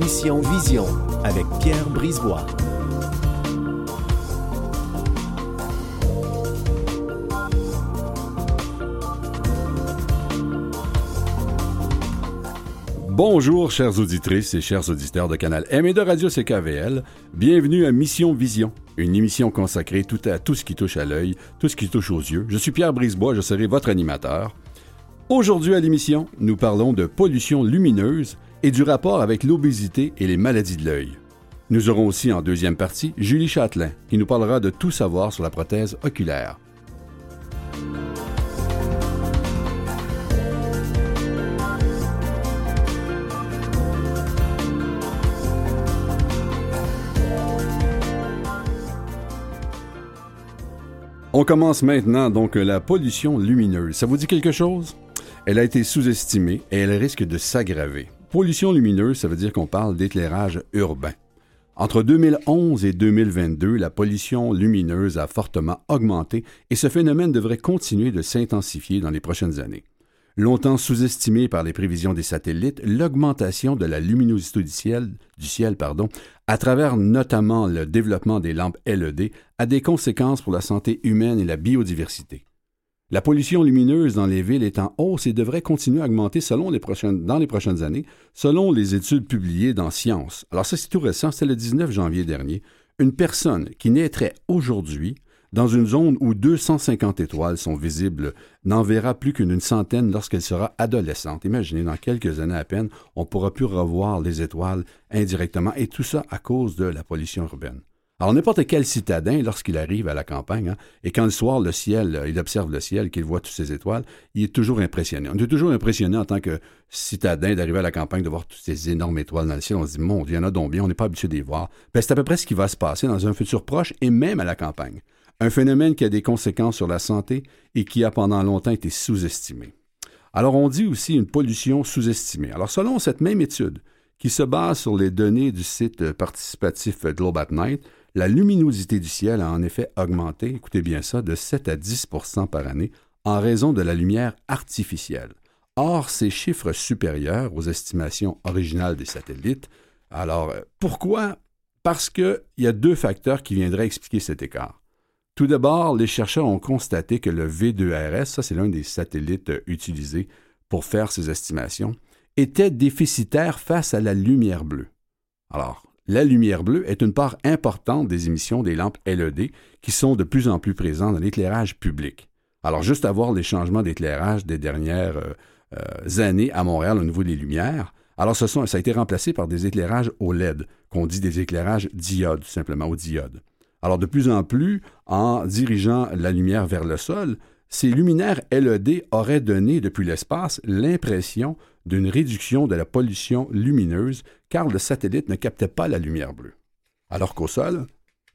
Mission Vision avec Pierre Brisebois. Bonjour, chères auditrices et chers auditeurs de Canal M et de Radio CKVL. Bienvenue à Mission Vision, une émission consacrée tout à tout ce qui touche à l'œil, tout ce qui touche aux yeux. Je suis Pierre Brisebois, je serai votre animateur. Aujourd'hui à l'émission, nous parlons de pollution lumineuse et du rapport avec l'obésité et les maladies de l'œil. Nous aurons aussi en deuxième partie Julie Châtelain, qui nous parlera de tout savoir sur la prothèse oculaire. On commence maintenant donc la pollution lumineuse. Ça vous dit quelque chose? Elle a été sous-estimée et elle risque de s'aggraver. Pollution lumineuse, ça veut dire qu'on parle d'éclairage urbain. Entre 2011 et 2022, la pollution lumineuse a fortement augmenté et ce phénomène devrait continuer de s'intensifier dans les prochaines années. Longtemps sous-estimé par les prévisions des satellites, l'augmentation de la luminosité du ciel, à travers notamment le développement des lampes LED, a des conséquences pour la santé humaine et la biodiversité. La pollution lumineuse dans les villes est en hausse et devrait continuer à augmenter selon les prochaines, dans les prochaines années, selon les études publiées dans Science. Alors ça, c'est tout récent, c'est le 19 janvier dernier. Une personne qui naîtrait aujourd'hui dans une zone où 250 étoiles sont visibles, n'en verra plus qu'une centaine lorsqu'elle sera adolescente. Imaginez, dans quelques années à peine, on pourra plus revoir les étoiles indirectement, et tout ça à cause de la pollution urbaine. Alors n'importe quel citadin, lorsqu'il arrive à la campagne, hein, et quand le soir, le ciel, euh, il observe le ciel, qu'il voit toutes ces étoiles, il est toujours impressionné. On est toujours impressionné en tant que citadin d'arriver à la campagne, de voir toutes ces énormes étoiles dans le ciel. On se dit, mon Dieu, il y en a donc bien, on n'est pas habitué les voir. Ben, c'est à peu près ce qui va se passer dans un futur proche et même à la campagne un phénomène qui a des conséquences sur la santé et qui a pendant longtemps été sous-estimé. Alors on dit aussi une pollution sous-estimée. Alors selon cette même étude, qui se base sur les données du site participatif Globe at Night, la luminosité du ciel a en effet augmenté, écoutez bien ça, de 7 à 10% par année en raison de la lumière artificielle. Or, ces chiffres supérieurs aux estimations originales des satellites. Alors, pourquoi? Parce qu'il y a deux facteurs qui viendraient expliquer cet écart. Tout d'abord, les chercheurs ont constaté que le V2RS, ça c'est l'un des satellites euh, utilisés pour faire ces estimations, était déficitaire face à la lumière bleue. Alors, la lumière bleue est une part importante des émissions des lampes LED qui sont de plus en plus présentes dans l'éclairage public. Alors, juste à voir les changements d'éclairage des dernières euh, euh, années à Montréal au niveau des lumières, alors ça a été remplacé par des éclairages OLED, qu'on dit des éclairages diodes, simplement, au diode. Alors de plus en plus, en dirigeant la lumière vers le sol, ces luminaires LED auraient donné depuis l'espace l'impression d'une réduction de la pollution lumineuse car le satellite ne captait pas la lumière bleue. Alors qu'au sol,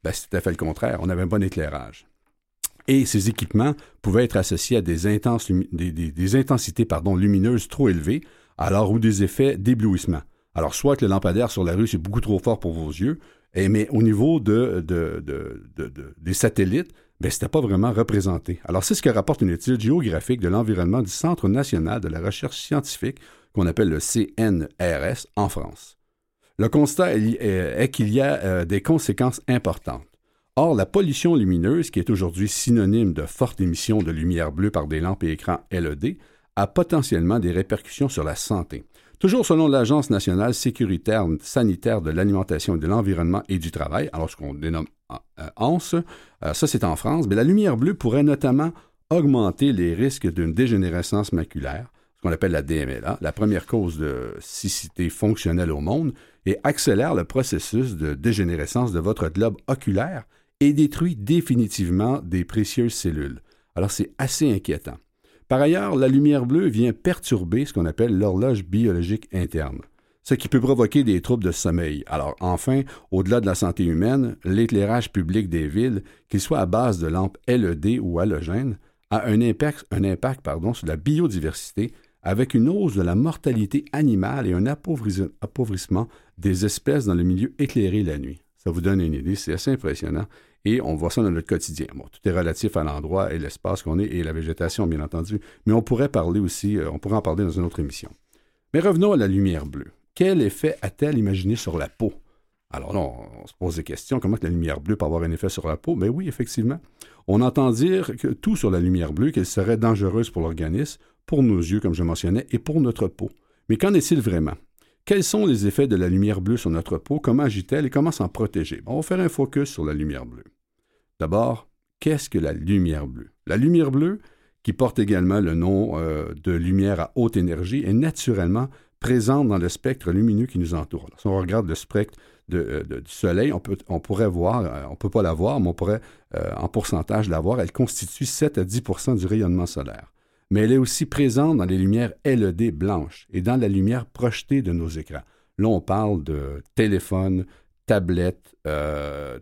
ben, c'était à fait le contraire, on avait un bon éclairage. Et ces équipements pouvaient être associés à des, intensités lumineuses trop élevées, alors ou des effets d'éblouissement. Alors soit que le lampadaire sur la rue c'est beaucoup trop fort pour vos yeux, et, mais au niveau de, des satellites, ben, ce n'était pas vraiment représenté. Alors, c'est ce que rapporte une étude géographique de l'environnement du Centre national de la recherche scientifique, qu'on appelle le CNRS, en France. Le constat est qu'il y a euh, des conséquences importantes. Or, la pollution lumineuse, qui est aujourd'hui synonyme de forte émission de lumière bleue par des lampes et écrans LED, a potentiellement des répercussions sur la santé. Toujours selon l'Agence nationale sécuritaire sanitaire de l'alimentation de l'environnement et du travail, alors ce qu'on dénomme ANSE, euh, ça c'est en France, mais la lumière bleue pourrait notamment augmenter les risques d'une dégénérescence maculaire, ce qu'on appelle la DMLA, la première cause de cécité fonctionnelle au monde, et accélère le processus de dégénérescence de votre globe oculaire et détruit définitivement des précieuses cellules. Alors c'est assez inquiétant. Par ailleurs, la lumière bleue vient perturber ce qu'on appelle l'horloge biologique interne, ce qui peut provoquer des troubles de sommeil. Alors enfin, au-delà de la santé humaine, l'éclairage public des villes, qu'il soit à base de lampes LED ou halogènes, a un impact, sur la biodiversité avec une hausse de la mortalité animale et un appauvrissement des espèces dans le milieu éclairé la nuit. Ça vous donne une idée, c'est assez impressionnant. Et on voit ça dans notre quotidien. Tout est relatif à l'endroit et l'espace qu'on est et la végétation, bien entendu. Mais on pourrait parler aussi, euh, on pourrait en parler dans une autre émission. Mais revenons à la lumière bleue. quel effet a-t-elle imaginé sur la peau? Alors là, on, se pose des questions. Comment la lumière bleue peut avoir un effet sur la peau? Mais oui, effectivement. On entend dire que tout sur la lumière bleue, qu'elle serait dangereuse pour l'organisme, pour nos yeux, comme je mentionnais, et pour notre peau. Mais qu'en est-il vraiment? Quels sont les effets de la lumière bleue sur notre peau? Comment agit-elle? Et comment s'en protéger? on va faire un focus sur la lumière bleue. D'abord, qu'est-ce que la lumière bleue? La lumière bleue, qui porte également le nom euh, de lumière à haute énergie, est naturellement présente dans le spectre lumineux qui nous entoure. si on regarde le spectre euh, du Soleil, on, pourrait voir, euh, on ne peut pas la voir, mais on pourrait en pourcentage la voir, elle constitue 7 à 10% du rayonnement solaire. Mais elle est aussi présente dans les lumières LED blanches et dans la lumière projetée de nos écrans. Là, on parle de téléphones, tablettes,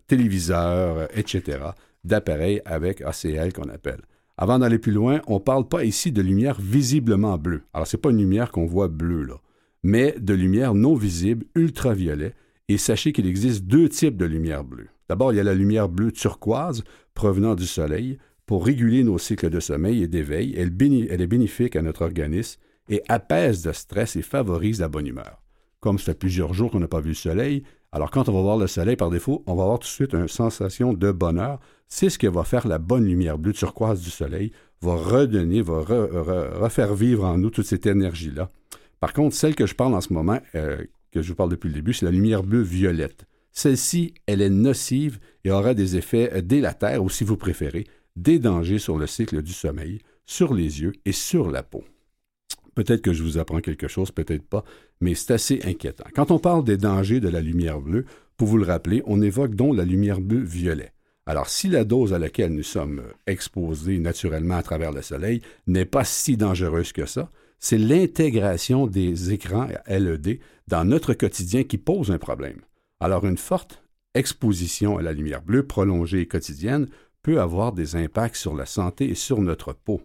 téléviseurs, etc., d'appareils avec ACL qu'on appelle. Avant d'aller plus loin, on ne parle pas ici de lumière visiblement bleue. Alors, ce n'est pas une lumière qu'on voit bleue, là, mais de lumière non visible, ultraviolet. Et sachez qu'il existe deux types de lumière bleue. D'abord, il y a la lumière bleue turquoise provenant du soleil pour réguler nos cycles de sommeil et d'éveil. Elle, est bénéfique à notre organisme et apaise le stress et favorise la bonne humeur. Comme ça fait plusieurs jours qu'on n'a pas vu le soleil, alors quand on va voir le soleil par défaut, on va avoir tout de suite une sensation de bonheur c'est ce que va faire la bonne lumière bleue turquoise du soleil, va redonner, va refaire vivre en nous toute cette énergie-là. Par contre, celle que je parle en ce moment, euh, que je vous parle depuis le début, c'est la lumière bleue violette. Celle-ci, elle est nocive et aura des effets délétères, ou si vous préférez, des dangers sur le cycle du sommeil, sur les yeux et sur la peau. Peut-être que je vous apprends quelque chose, peut-être pas, mais c'est assez inquiétant. Quand on parle des dangers de la lumière bleue, pour vous le rappeler, on évoque donc la lumière bleue violet. Alors, si la dose à laquelle nous sommes exposés naturellement à travers le soleil n'est pas si dangereuse que ça, c'est l'intégration des écrans LED dans notre quotidien qui pose un problème. Alors, une forte exposition à la lumière bleue prolongée et quotidienne avoir des impacts sur la santé et sur notre peau.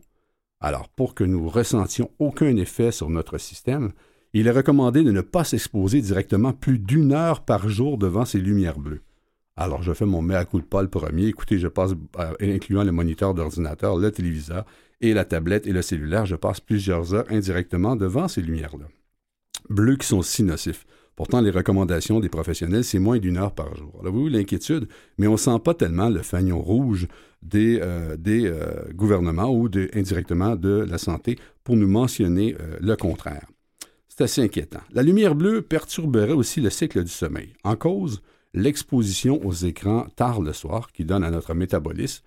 Alors, pour que nous ressentions aucun effet sur notre système, il est recommandé de ne pas s'exposer directement plus d'une heure par jour devant ces lumières bleues. Alors, je fais mon mea culpa le premier. Écoutez, je passe, euh, incluant le moniteur d'ordinateur, le téléviseur et la tablette et le cellulaire, je passe plusieurs heures indirectement devant ces lumières-là. Bleus qui sont si nocifs. Pourtant, les recommandations des professionnels, c'est moins d'une heure par jour. Alors, vous l'inquiétude, mais on ne sent pas tellement le fagnon rouge des, euh, euh, gouvernements ou indirectement de la santé pour nous mentionner le contraire. C'est assez inquiétant. La lumière bleue perturberait aussi le cycle du sommeil. En cause, l'exposition aux écrans tard le soir qui donne à notre métabolisme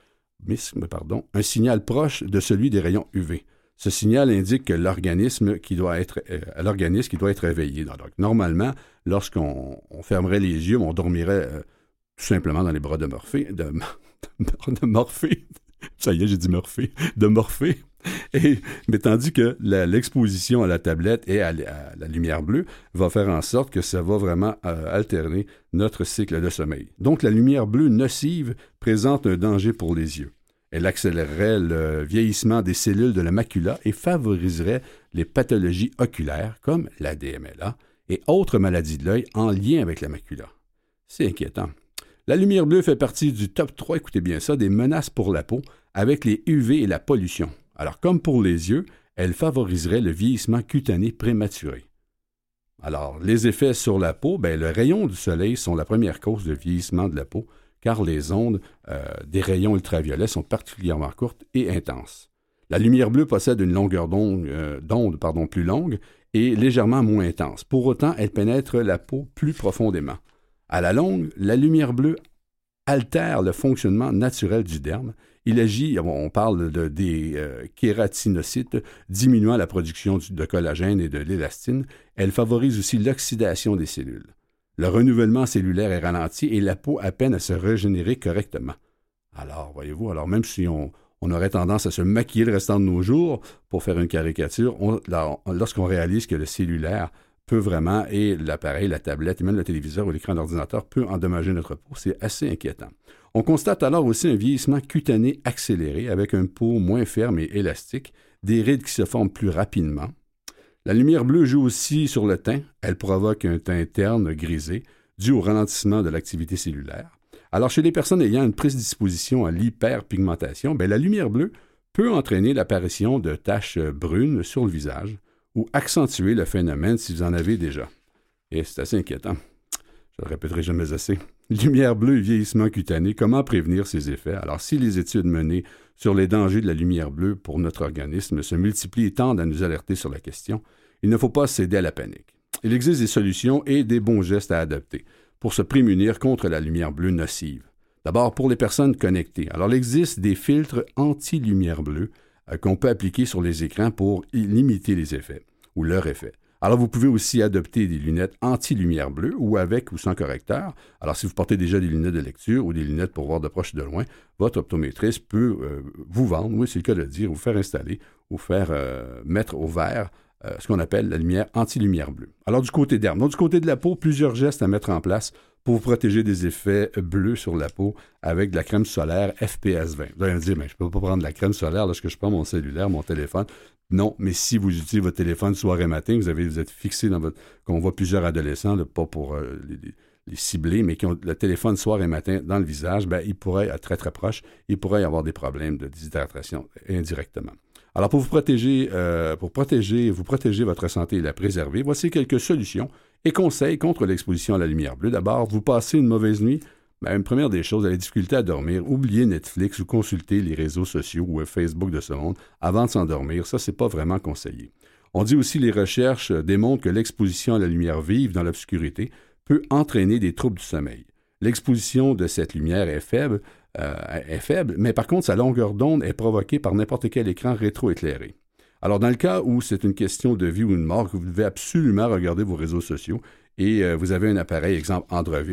pardon, un signal proche de celui des rayons UV. Ce signal indique que l'organisme qui doit être euh, l'organisme qui doit être réveillé. Normalement, lorsqu'on fermerait les yeux, on dormirait euh, tout simplement dans les bras de Morphée, de, de Morphée. Ça y est, j'ai dit Morphée, de Morphée. Et, mais tandis que l'exposition à la tablette et à, la lumière bleue va faire en sorte que ça va vraiment euh, alterner notre cycle de sommeil. Donc la lumière bleue nocive présente un danger pour les yeux. Elle accélérerait le vieillissement des cellules de la macula et favoriserait les pathologies oculaires comme la DMLA et autres maladies de l'œil en lien avec la macula. C'est inquiétant. La lumière bleue fait partie du top 3, écoutez bien ça, des menaces pour la peau avec les UV et la pollution. Alors, comme pour les yeux, elle favoriserait le vieillissement cutané prématuré. Alors, les effets sur la peau, bien, le rayon du soleil sont la première cause de vieillissement de la peau, car les ondes euh, des rayons ultraviolets sont particulièrement courtes et intenses. La lumière bleue possède une longueur d'onde, euh, plus longue et légèrement moins intense. Pour autant, elle pénètre la peau plus profondément. À la longue, la lumière bleue altère le fonctionnement naturel du derme il agit, on parle de, des euh, kératinocytes, diminuant la production de collagène et de l'élastine. Elle favorise aussi l'oxydation des cellules. Le renouvellement cellulaire est ralenti et la peau a peine à se régénérer correctement. Alors, voyez-vous, alors même si on, aurait tendance à se maquiller le restant de nos jours pour faire une caricature, lorsqu'on réalise que le cellulaire peut vraiment, et l'appareil, la tablette, et même le téléviseur ou l'écran d'ordinateur peut endommager notre peau, c'est assez inquiétant. On constate alors aussi un vieillissement cutané accéléré avec un peau moins ferme et élastique, des rides qui se forment plus rapidement. La lumière bleue joue aussi sur le teint. Elle provoque un teint terne grisé dû au ralentissement de l'activité cellulaire. Alors, chez les personnes ayant une prédisposition à l'hyperpigmentation, ben, la lumière bleue peut entraîner l'apparition de taches brunes sur le visage ou accentuer le phénomène si vous en avez déjà. Et c'est assez inquiétant. Je le répéterai jamais assez. Lumière bleue et vieillissement cutané, comment prévenir ces effets? Alors, si les études menées sur les dangers de la lumière bleue pour notre organisme se multiplient et tendent à nous alerter sur la question, il ne faut pas céder à la panique. Il existe des solutions et des bons gestes à adopter pour se prémunir contre la lumière bleue nocive. D'abord, pour les personnes connectées. Alors, il existe des filtres anti-lumière bleue euh, qu'on peut appliquer sur les écrans pour limiter les effets ou leur effet. Alors, vous pouvez aussi adopter des lunettes anti-lumière bleue ou avec ou sans correcteur. Alors, si vous portez déjà des lunettes de lecture ou des lunettes pour voir de proche ou de loin, votre optométriste peut euh, vous vendre, oui, c'est le cas de le dire, vous faire installer ou faire euh, mettre au vert euh, ce qu'on appelle la lumière anti-lumière bleue. Alors, du côté. Donc, du côté de la peau, plusieurs gestes à mettre en place pour vous protéger des effets bleus sur la peau avec de la crème solaire FPS 20. Vous allez me dire, mais je ne peux pas prendre de la crème solaire lorsque je prends mon cellulaire, mon téléphone. Non, mais si vous utilisez votre téléphone soir et matin, vous, avez, vous êtes fixé dans votre... Qu'on voit plusieurs adolescents, pas pour euh, les, cibler, mais qui ont le téléphone soir et matin dans le visage, ben, il pourrait être très très proche, il pourrait y avoir des problèmes de déshydratation indirectement. Alors pour vous protéger, euh, pour protéger, vous protéger votre santé et la préserver, voici quelques solutions et conseils contre l'exposition à la lumière bleue. D'abord, vous passez une mauvaise nuit, ben, une première des choses, la difficulté à dormir, oubliez Netflix ou consulter les réseaux sociaux ou Facebook de ce monde avant de s'endormir. Ça, c'est pas vraiment conseillé. On dit aussi les recherches démontrent que l'exposition à la lumière vive dans l'obscurité peut entraîner des troubles du sommeil. L'exposition de cette lumière est faible, euh, est faible, mais par contre, sa longueur d'onde est provoquée par n'importe quel écran rétroéclairé. Alors, dans le cas où c'est une question de vie ou de mort, vous devez absolument regarder vos réseaux sociaux et euh, vous avez un appareil, exemple Android,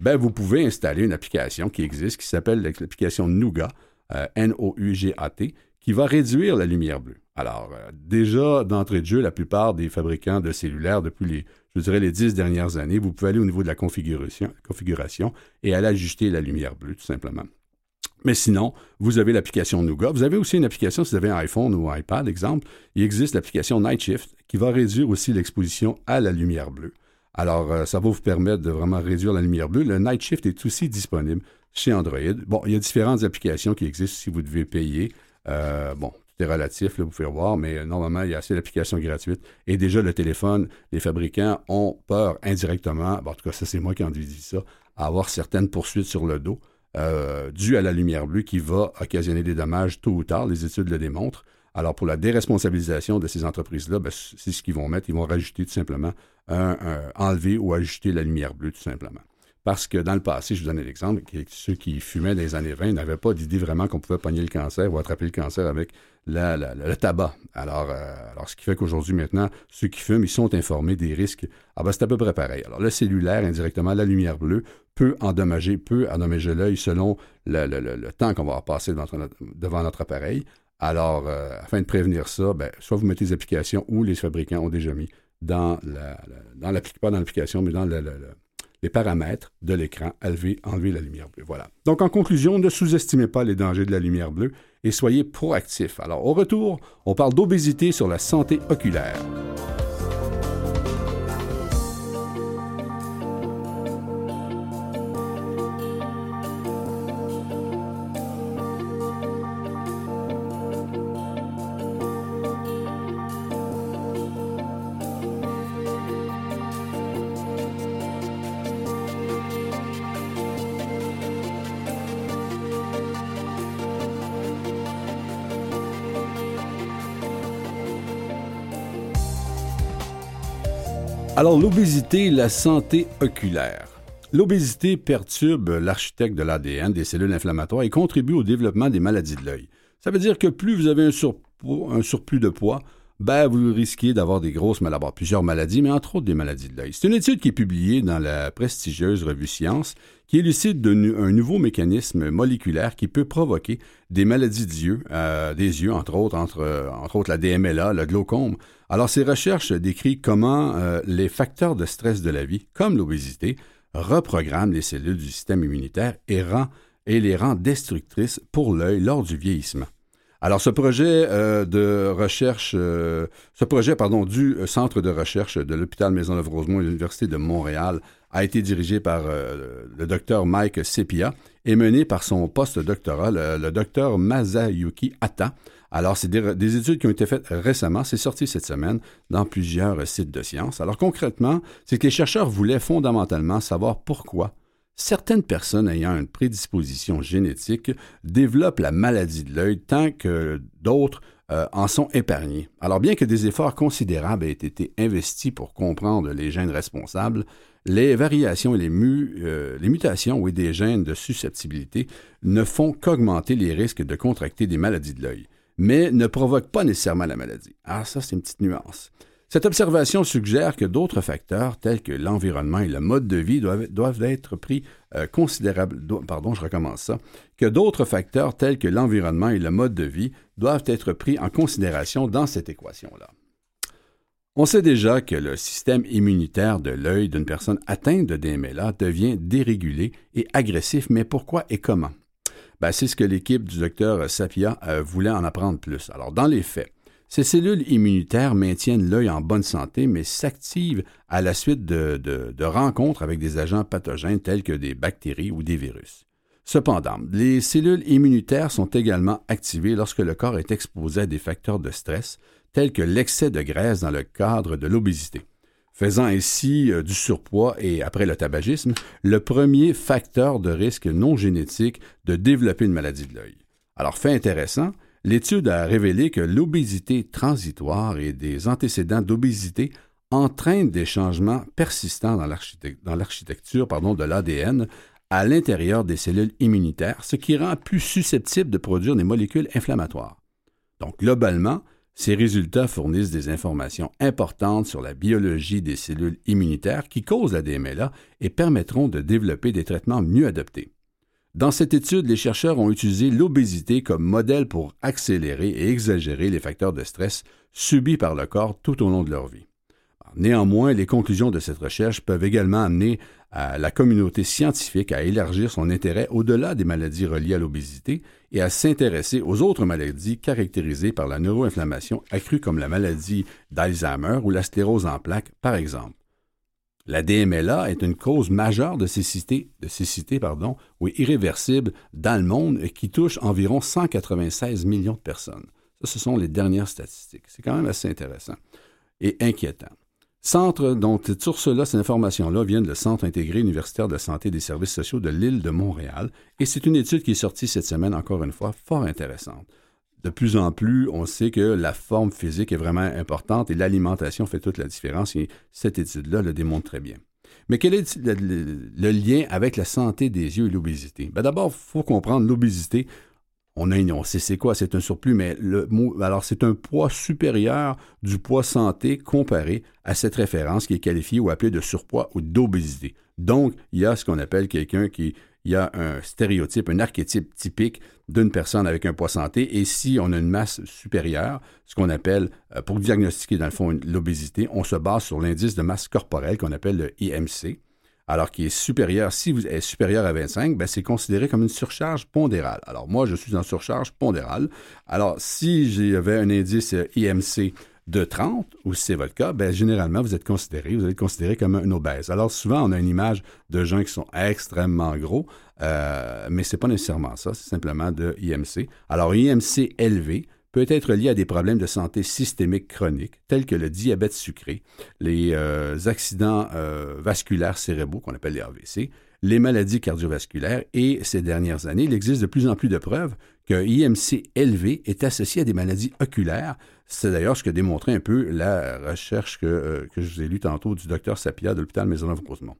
ben, vous pouvez installer une application qui existe, qui s'appelle l'application Nougat, euh, N-O-U-G-A-T, qui va réduire la lumière bleue. Alors, déjà, d'entrée de jeu, la plupart des fabricants de cellulaires, depuis les, je les dix dernières années, vous pouvez aller au niveau de la configuration, configuration et aller ajuster la lumière bleue, tout simplement. Mais sinon, vous avez l'application Nougat. Vous avez aussi une application, si vous avez un iPhone ou un iPad, exemple, il existe l'application Night Shift qui va réduire aussi l'exposition à la lumière bleue. Alors, euh, ça va vous permettre de vraiment réduire la lumière bleue. Le Night Shift est aussi disponible chez Android. Bon, il y a différentes applications qui existent si vous devez payer. Euh, bon, est relatif, là, vous pouvez voir, mais euh, normalement, il y a assez d'applications gratuites. Et déjà, le téléphone, les fabricants ont peur indirectement, en tout cas, ça, c'est moi qui en dis ça, à avoir certaines poursuites sur le dos euh, dues à la lumière bleue qui va occasionner des dommages tôt ou tard. Les études le démontrent. Alors, pour la déresponsabilisation de ces entreprises-là, ben, c'est ce qu'ils vont mettre. Ils vont rajouter tout simplement enlever ou ajouter la lumière bleue, tout simplement. Parce que dans le passé, je vous donne l'exemple, ceux qui fumaient dans les années 20 n'avaient pas d'idée vraiment qu'on pouvait pogner le cancer ou attraper le cancer avec le tabac. Alors, euh, alors, ce qui fait qu'aujourd'hui, maintenant, ceux qui fument, ils sont informés des risques. Ah ben, c'est à peu près pareil. Alors, le cellulaire, indirectement, la lumière bleue peut endommager, peut endommager l'œil selon le, temps qu'on va passer devant notre appareil. Alors, euh, afin de prévenir ça, ben, soit vous mettez les applications ou les fabricants ont déjà mis dans la, dans pas dans l'application, mais dans les paramètres de l'écran, enlever, enlever la lumière bleue. Voilà. Donc, en conclusion, ne sous-estimez pas les dangers de la lumière bleue et soyez proactifs. Alors, au retour, on parle d'obésité sur la santé oculaire. Alors, l'obésité, la santé oculaire. L'obésité perturbe l'architecte de l'ADN des cellules inflammatoires et contribue au développement des maladies de l'œil. Ça veut dire que plus vous avez un, un surplus de poids, ben, vous risquez d'avoir des grosses maladies, plusieurs maladies, mais entre autres des maladies de l'œil. C'est une étude qui est publiée dans la prestigieuse revue Science qui élucide un nouveau mécanisme moléculaire qui peut provoquer des maladies des yeux, euh, des yeux entre autres, entre, entre autres la DMLA, le glaucome. Alors ces recherches décrivent comment euh, les facteurs de stress de la vie, comme l'obésité, reprogramment les cellules du système immunitaire et, et les rend destructrices pour l'œil lors du vieillissement. Alors, ce projet euh, de recherche, euh, ce projet, pardon, du Centre de recherche de l'hôpital Maisonneuve-Rosemont et de l'Université de Montréal a été dirigé par euh, le docteur Mike Sepia et mené par son post-doctorat, le, docteur Masayuki Atta. Alors, c'est des, études qui ont été faites récemment, c'est sorti cette semaine dans plusieurs sites de sciences. Alors, concrètement, c'est que les chercheurs voulaient fondamentalement savoir pourquoi certaines personnes ayant une prédisposition génétique développent la maladie de l'œil tant que d'autres euh, en sont épargnés. Alors bien que des efforts considérables aient été investis pour comprendre les gènes responsables, les variations et les, euh, les mutations ou des gènes de susceptibilité ne font qu'augmenter les risques de contracter des maladies de l'œil, mais ne provoquent pas nécessairement la maladie. Ah, ça, c'est une petite nuance. Cette observation suggère que d'autres facteurs tels que l'environnement et le mode de vie doivent, être pris euh, tels que l'environnement et le mode de vie doivent être pris en considération dans cette équation-là. On sait déjà que le système immunitaire de l'œil d'une personne atteinte de DMLA devient dérégulé et agressif, mais pourquoi et comment? Ben, c'est ce que l'équipe du docteur Sapia euh, voulait en apprendre plus. Alors, dans les faits, ces cellules immunitaires maintiennent l'œil en bonne santé, mais s'activent à la suite de, rencontres avec des agents pathogènes tels que des bactéries ou des virus. Cependant, les cellules immunitaires sont également activées lorsque le corps est exposé à des facteurs de stress, tels que l'excès de graisse dans le cadre de l'obésité, faisant ainsi euh, du surpoids et, après le tabagisme, le premier facteur de risque non génétique de développer une maladie de l'œil. Alors, fait intéressant, L'étude a révélé que l'obésité transitoire et des antécédents d'obésité entraînent des changements persistants dans l'architecture de l'ADN à l'intérieur des cellules immunitaires, ce qui rend plus susceptible de produire des molécules inflammatoires. Donc, globalement, ces résultats fournissent des informations importantes sur la biologie des cellules immunitaires qui causent la DMLA et permettront de développer des traitements mieux adaptés. Dans cette étude, les chercheurs ont utilisé l'obésité comme modèle pour accélérer et exagérer les facteurs de stress subis par le corps tout au long de leur vie. Néanmoins, les conclusions de cette recherche peuvent également amener la communauté scientifique à élargir son intérêt au-delà des maladies reliées à l'obésité et à s'intéresser aux autres maladies caractérisées par la neuroinflammation accrue comme la maladie d'Alzheimer ou la sclérose en plaques, par exemple. La DMLA est une cause majeure de cécité, de cécité pardon, oui, irréversible dans le monde qui touche environ 196 millions de personnes. Ça, ce sont les dernières statistiques. C'est quand même assez intéressant et inquiétant. Centre, dont sur cela, ces informations-là viennent du Centre intégré universitaire de santé et des services sociaux de l'île de Montréal, et c'est une étude qui est sortie cette semaine, encore une fois, fort intéressante de plus en plus, on sait que la forme physique est vraiment importante et l'alimentation fait toute la différence et cette étude-là le démontre très bien. Mais quel est le, lien avec la santé des yeux et l'obésité? Ben D'abord, il faut comprendre l'obésité. On, a, on sait c'est quoi, c'est un surplus, mais le, alors c'est un poids supérieur du poids santé comparé à cette référence qui est qualifiée ou appelée de surpoids ou d'obésité. Donc, il y a ce qu'on appelle quelqu'un qui a un stéréotype, un archétype typique d'une personne avec un poids santé. Et si on a une masse supérieure, ce qu'on appelle, euh, pour diagnostiquer dans le fond l'obésité, on se base sur l'indice de masse corporelle qu'on appelle le IMC. Alors qui est supérieur, si vous êtes supérieur à 25, ben c'est considéré comme une surcharge pondérale. Alors moi, je suis en surcharge pondérale. Alors si j'avais un indice IMC de 30, ou si c'est votre cas, ben, généralement, vous êtes considéré, comme un obèse. Alors, souvent, on a une image de gens qui sont extrêmement gros, euh, mais ce n'est pas nécessairement ça, c'est simplement de IMC. Alors, IMC élevé peut être lié à des problèmes de santé systémique chroniques, tels que le diabète sucré, les euh, accidents euh, vasculaires cérébraux, qu'on appelle les AVC, les maladies cardiovasculaires, et ces dernières années, il existe de plus en plus de preuves qu'un IMC élevé est associé à des maladies oculaires. C'est d'ailleurs ce que démontrait un peu la recherche que, euh, que je vous ai lue tantôt du docteur Sapia de l'hôpital Maisonneuve-Rosemont.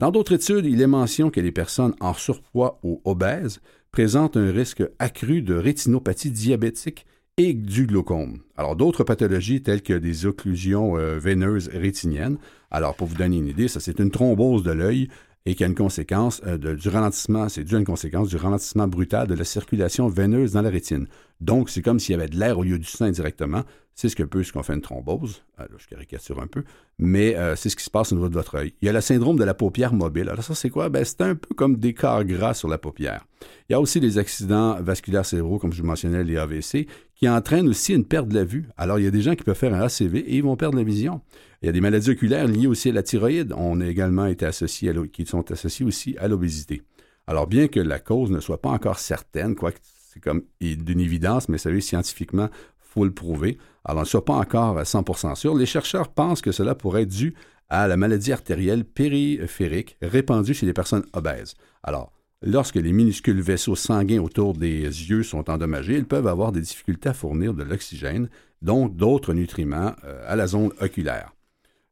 Dans d'autres études, il est mention que les personnes en surpoids ou obèses présentent un risque accru de rétinopathie diabétique et du glaucome. Alors, d'autres pathologies telles que des occlusions euh, veineuses rétiniennes. Alors, pour vous donner une idée, ça, c'est une thrombose de l'œil et qui a une conséquence euh, du ralentissement, c'est dû à une conséquence du ralentissement brutal de la circulation veineuse dans la rétine. Donc, c'est comme s'il y avait de l'air au lieu du sang directement. C'est ce que peut ce qu'on fait une thrombose. Euh, je caricature un peu, mais euh, c'est ce qui se passe au niveau de votre œil. Il y a le syndrome de la paupière mobile. Alors, ça, c'est quoi? Ben, c'est un peu comme des corps gras sur la paupière. Il y a aussi les accidents vasculaires cérébraux, comme je vous mentionnais, les AVC, qui entraînent aussi une perte de la vue. Alors, il y a des gens qui peuvent faire un ACV et ils vont perdre la vision. Il y a des maladies oculaires liées aussi à la thyroïde. On a également été associés à qui sont associées aussi à l'obésité. Alors, bien que la cause ne soit pas encore certaine, quoique c'est comme d'une évidence, mais vous savez, scientifiquement, faut le prouver. Alors, on ne soit pas encore à 100% sûr. Les chercheurs pensent que cela pourrait être dû à la maladie artérielle périphérique répandue chez les personnes obèses. Alors, lorsque les minuscules vaisseaux sanguins autour des yeux sont endommagés, ils peuvent avoir des difficultés à fournir de l'oxygène, donc d'autres nutriments euh, à la zone oculaire.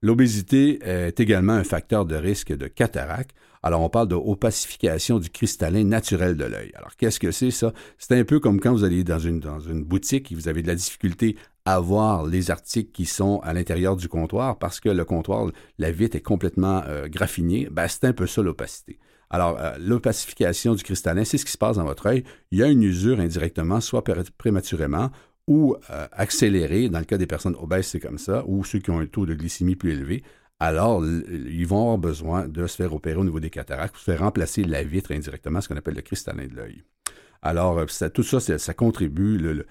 L'obésité est également un facteur de risque de cataracte. Alors, on parle de opacification du cristallin naturel de l'œil. Alors, qu'est-ce que c'est ça? C'est un peu comme quand vous allez dans une, dans une boutique et vous avez de la difficulté à voir les articles qui sont à l'intérieur du comptoir parce que le comptoir, la vitre est complètement euh, graffinée. Ben, c'est un peu ça l'opacité. Alors, euh, l'opacification du cristallin, c'est ce qui se passe dans votre œil. Il y a une usure indirectement, soit prématurément ou euh, accélérée. Dans le cas des personnes obèses, c'est comme ça, ou ceux qui ont un taux de glycémie plus élevé alors ils vont avoir besoin de se faire opérer au niveau des cataractes pour se faire remplacer la vitre indirectement, ce qu'on appelle le cristallin de l'œil. Alors, euh, tout ça, ça, contribue, le,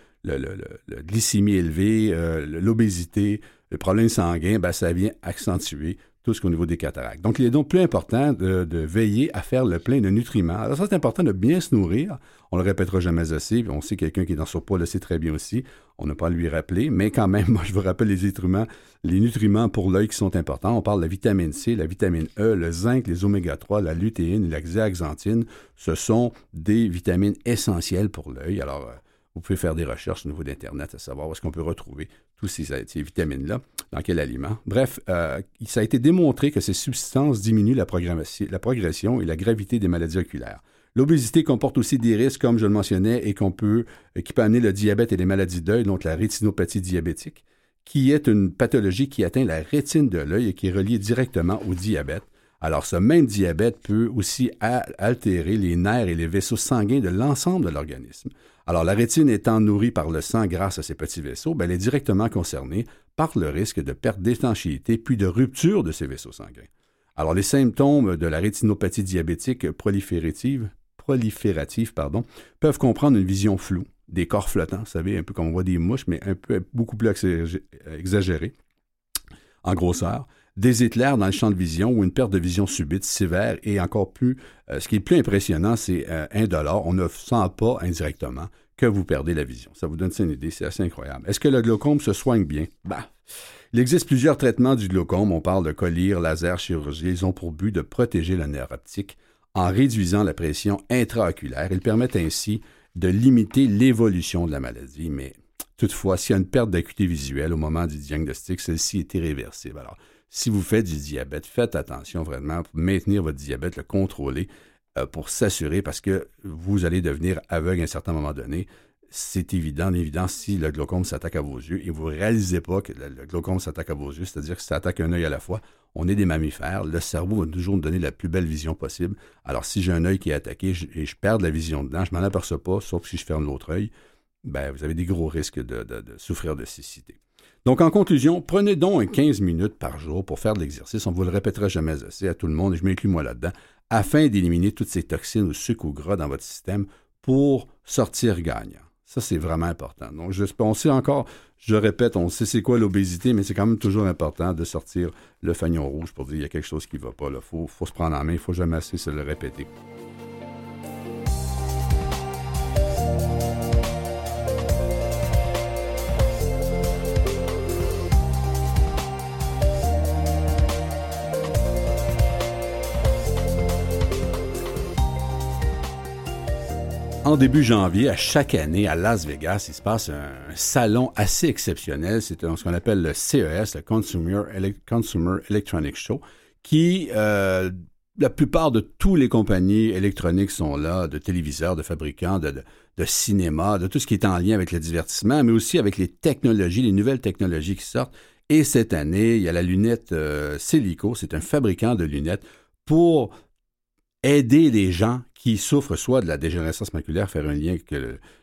glycémie élevée, euh, l'obésité, le problème sanguin, ben, ça vient accentuer tout ce qu'au niveau des cataractes. Donc, il est donc plus important de, veiller à faire le plein de nutriments. Alors, ça, c'est important de bien se nourrir. On le répétera jamais assez. On sait quelqu'un qui est dans son poids le sait très bien aussi. On n'a pas à lui rappeler. Mais quand même, moi, je vous rappelle les nutriments, pour l'œil qui sont importants. On parle de la vitamine C, la vitamine E, le zinc, les oméga 3, la lutéine, la xéaxanthine. Ce sont des vitamines essentielles pour l'œil. Alors, euh, vous pouvez faire des recherches au niveau d'Internet à savoir où est-ce qu'on peut retrouver toutes ces, vitamines-là, dans quel aliment. Bref, euh, ça a été démontré que ces substances diminuent la, progression et la gravité des maladies oculaires. L'obésité comporte aussi des risques, comme je le mentionnais, et qu'on peut, qui peut amener le diabète et les maladies d'œil, donc la rétinopathie diabétique, qui est une pathologie qui atteint la rétine de l'œil et qui est reliée directement au diabète. Alors, ce même diabète peut aussi altérer les nerfs et les vaisseaux sanguins de l'ensemble de l'organisme. Alors, la rétine étant nourrie par le sang grâce à ces petits vaisseaux, ben, elle est directement concernée par le risque de perte d'étanchéité puis de rupture de ces vaisseaux sanguins. Alors, les symptômes de la rétinopathie diabétique proliférative, proliférative pardon, peuvent comprendre une vision floue, des corps flottants, vous savez, un peu comme on voit des mouches, mais un peu beaucoup plus exagéré en grosseur, des éclairs dans le champ de vision ou une perte de vision subite sévère et encore plus, euh, ce qui est plus impressionnant, c'est euh, un dollar. On ne sent pas indirectement que vous perdez la vision. Ça vous donne une idée, c'est assez incroyable. Est-ce que le glaucome se soigne bien? Bah, il existe plusieurs traitements du glaucome. On parle de collyre, laser, chirurgie. Ils ont pour but de protéger le nerf optique en réduisant la pression intraoculaire. Ils permettent ainsi de limiter l'évolution de la maladie, mais toutefois, s'il y a une perte d'acuité visuelle au moment du diagnostic, celle-ci est irréversible. Alors, si vous faites du diabète, faites attention vraiment pour maintenir votre diabète, le contrôler, euh, pour s'assurer, parce que vous allez devenir aveugle à un certain moment donné. C'est évident, évident, si le glaucome s'attaque à vos yeux et vous ne réalisez pas que le, glaucome s'attaque à vos yeux, c'est-à-dire que ça attaque un œil à la fois. On est des mammifères, le cerveau va toujours nous donner la plus belle vision possible. Alors, si j'ai un œil qui est attaqué et je perds la vision dedans, je m'en aperçois pas, sauf si je ferme l'autre œil, ben, vous avez des gros risques de, de souffrir de cécité. Donc, en conclusion, prenez donc 15 minutes par jour pour faire de l'exercice. On ne vous le répétera jamais assez à tout le monde, et je m'inclus moi là-dedans, afin d'éliminer toutes ces toxines ou sucres ou gras dans votre système pour sortir gagnant. Ça, c'est vraiment important. Donc, je, on sait encore, je répète, on sait c'est quoi l'obésité, mais c'est quand même toujours important de sortir le fagnon rouge pour dire qu'il y a quelque chose qui ne va pas. Il faut, faut se prendre en main, il ne faut jamais assez se le répéter. En début janvier, à chaque année, à Las Vegas, il se passe un, salon assez exceptionnel. C'est ce qu'on appelle le CES, le Consumer, Electronics Show, qui, euh, la plupart de tous les compagnies électroniques sont là, de téléviseurs, de fabricants, de, de, cinéma, de tout ce qui est en lien avec le divertissement, mais aussi avec les technologies, les nouvelles technologies qui sortent. Et cette année, il y a la lunette euh, c'est un fabricant de lunettes pour aider les gens qui souffrent soit de la dégénérescence maculaire, faire un lien avec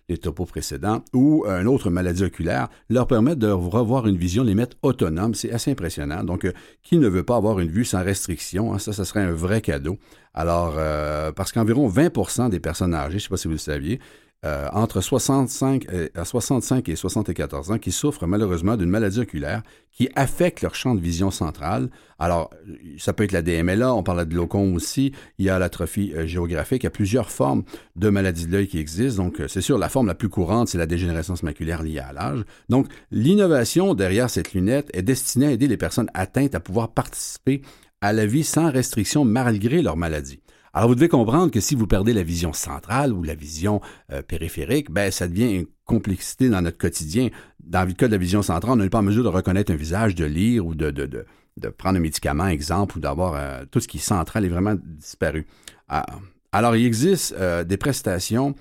les topos précédents, ou une autre maladie oculaire, leur permettre de revoir une vision, les mettre autonomes. C'est assez impressionnant. Donc, euh, qui ne veut pas avoir une vue sans restriction? Hein? Ça, ça serait un vrai cadeau. Alors, euh, parce qu'environ 20% des personnes âgées, je ne sais pas si vous le saviez, euh, entre 65, euh, à 65 et 74 ans qui souffrent malheureusement d'une maladie oculaire qui affecte leur champ de vision centrale. Alors, ça peut être la DMLA, on parle de glaucome aussi, il y a l'atrophie euh, géographique, il y a plusieurs formes de maladies de l'œil qui existent. Donc, c'est sûr, la forme la plus courante, c'est la dégénérescence maculaire liée à l'âge. Donc, l'innovation derrière cette lunette est destinée à aider les personnes atteintes à pouvoir participer à la vie sans restriction malgré leur maladie. Alors, vous devez comprendre que si vous perdez la vision centrale ou la vision euh, périphérique, ben, ça devient une complexité dans notre quotidien. Dans le cas de la vision centrale, on n'est pas en mesure de reconnaître un visage, de lire ou de, de, de, de prendre un médicament, exemple, ou d'avoir euh, tout ce qui est central est vraiment disparu. Ah, alors, il existe euh, des prestations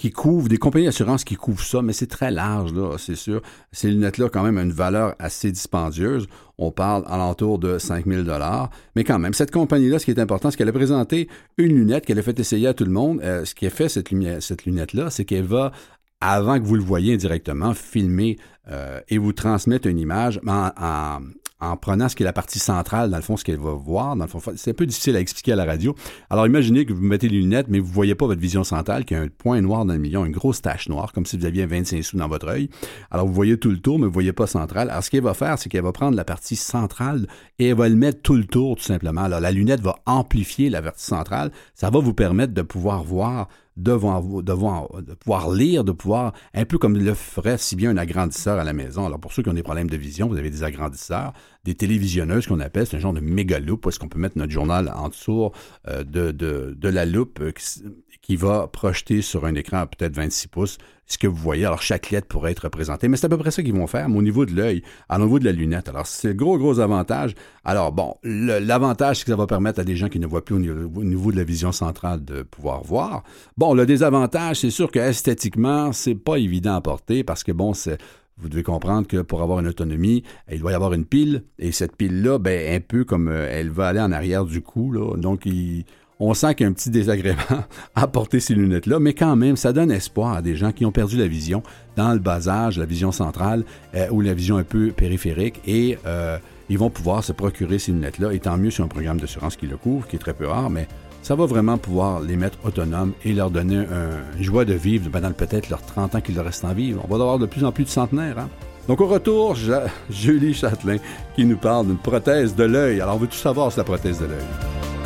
qui couvrent, des compagnies d'assurance qui couvrent ça, mais c'est très large, là, c'est sûr. Ces lunettes-là, quand même, ont une valeur assez dispendieuse. On parle alentour de 5000 dollars. Mais quand même, cette compagnie-là, ce qui est important, c'est qu'elle a présenté une lunette qu'elle a fait essayer à tout le monde. Euh, ce qui a fait cette, cette lunette-là, c'est qu'elle va avant que vous le voyez directement, filmer euh, et vous transmettre une image en, en, en prenant ce qui est la partie centrale, dans le fond, ce qu'elle va voir. Dans le fond, c'est un peu difficile à expliquer à la radio. Alors, imaginez que vous mettez les lunettes, mais vous ne voyez pas votre vision centrale, qui a un point noir dans le milieu, une grosse tache noire, comme si vous aviez 25 sous dans votre œil. Alors, vous voyez tout le tour, mais vous ne voyez pas central. Alors, ce qu'elle va faire, c'est qu'elle va prendre la partie centrale et elle va le mettre tout le tour, tout simplement. Alors, la lunette va amplifier la partie centrale. Ça va vous permettre de pouvoir voir devant de pouvoir lire, de pouvoir, un peu comme le ferait si bien un agrandisseur à la maison. Alors, pour ceux qui ont des problèmes de vision, vous avez des agrandisseurs, des télévisionneuses qu'on appelle, c'est un genre de méga loupe, où est-ce qu'on peut mettre notre journal en dessous euh, de, de, la loupe euh, qui, va projeter sur un écran à peut-être 26 pouces ce que vous voyez. Alors, chaque lettre pourrait être représentée, mais c'est à peu près ça qu'ils vont faire, au niveau de l'œil, au niveau de la lunette. Alors, c'est le gros, gros avantage. Alors, bon, l'avantage, c'est que ça va permettre à des gens qui ne voient plus au niveau, au niveau, de la vision centrale de pouvoir voir. Bon, le désavantage, c'est sûr que esthétiquement, c'est pas évident à porter parce que, bon, c'est vous devez comprendre que pour avoir une autonomie, il doit y avoir une pile, et cette pile-là, ben, un peu comme euh, elle va aller en arrière du cou. Donc, on sent qu'il y a un petit désagrément à porter ces lunettes-là, mais quand même, ça donne espoir à des gens qui ont perdu la vision dans le bas âge, la vision centrale euh, ou la vision un peu périphérique, et euh, ils vont pouvoir se procurer ces lunettes-là, et tant mieux sur un programme d'assurance qui le couvre, qui est très peu rare, mais ça va vraiment pouvoir les mettre autonomes et leur donner une joie de vivre pendant peut-être leurs 30 ans qu'il reste en vivre. On va avoir de plus en plus de centenaires. Hein? Donc au retour, Julie Châtelain qui nous parle d'une prothèse de l'œil. Alors tout savoir sur la prothèse de l'œil?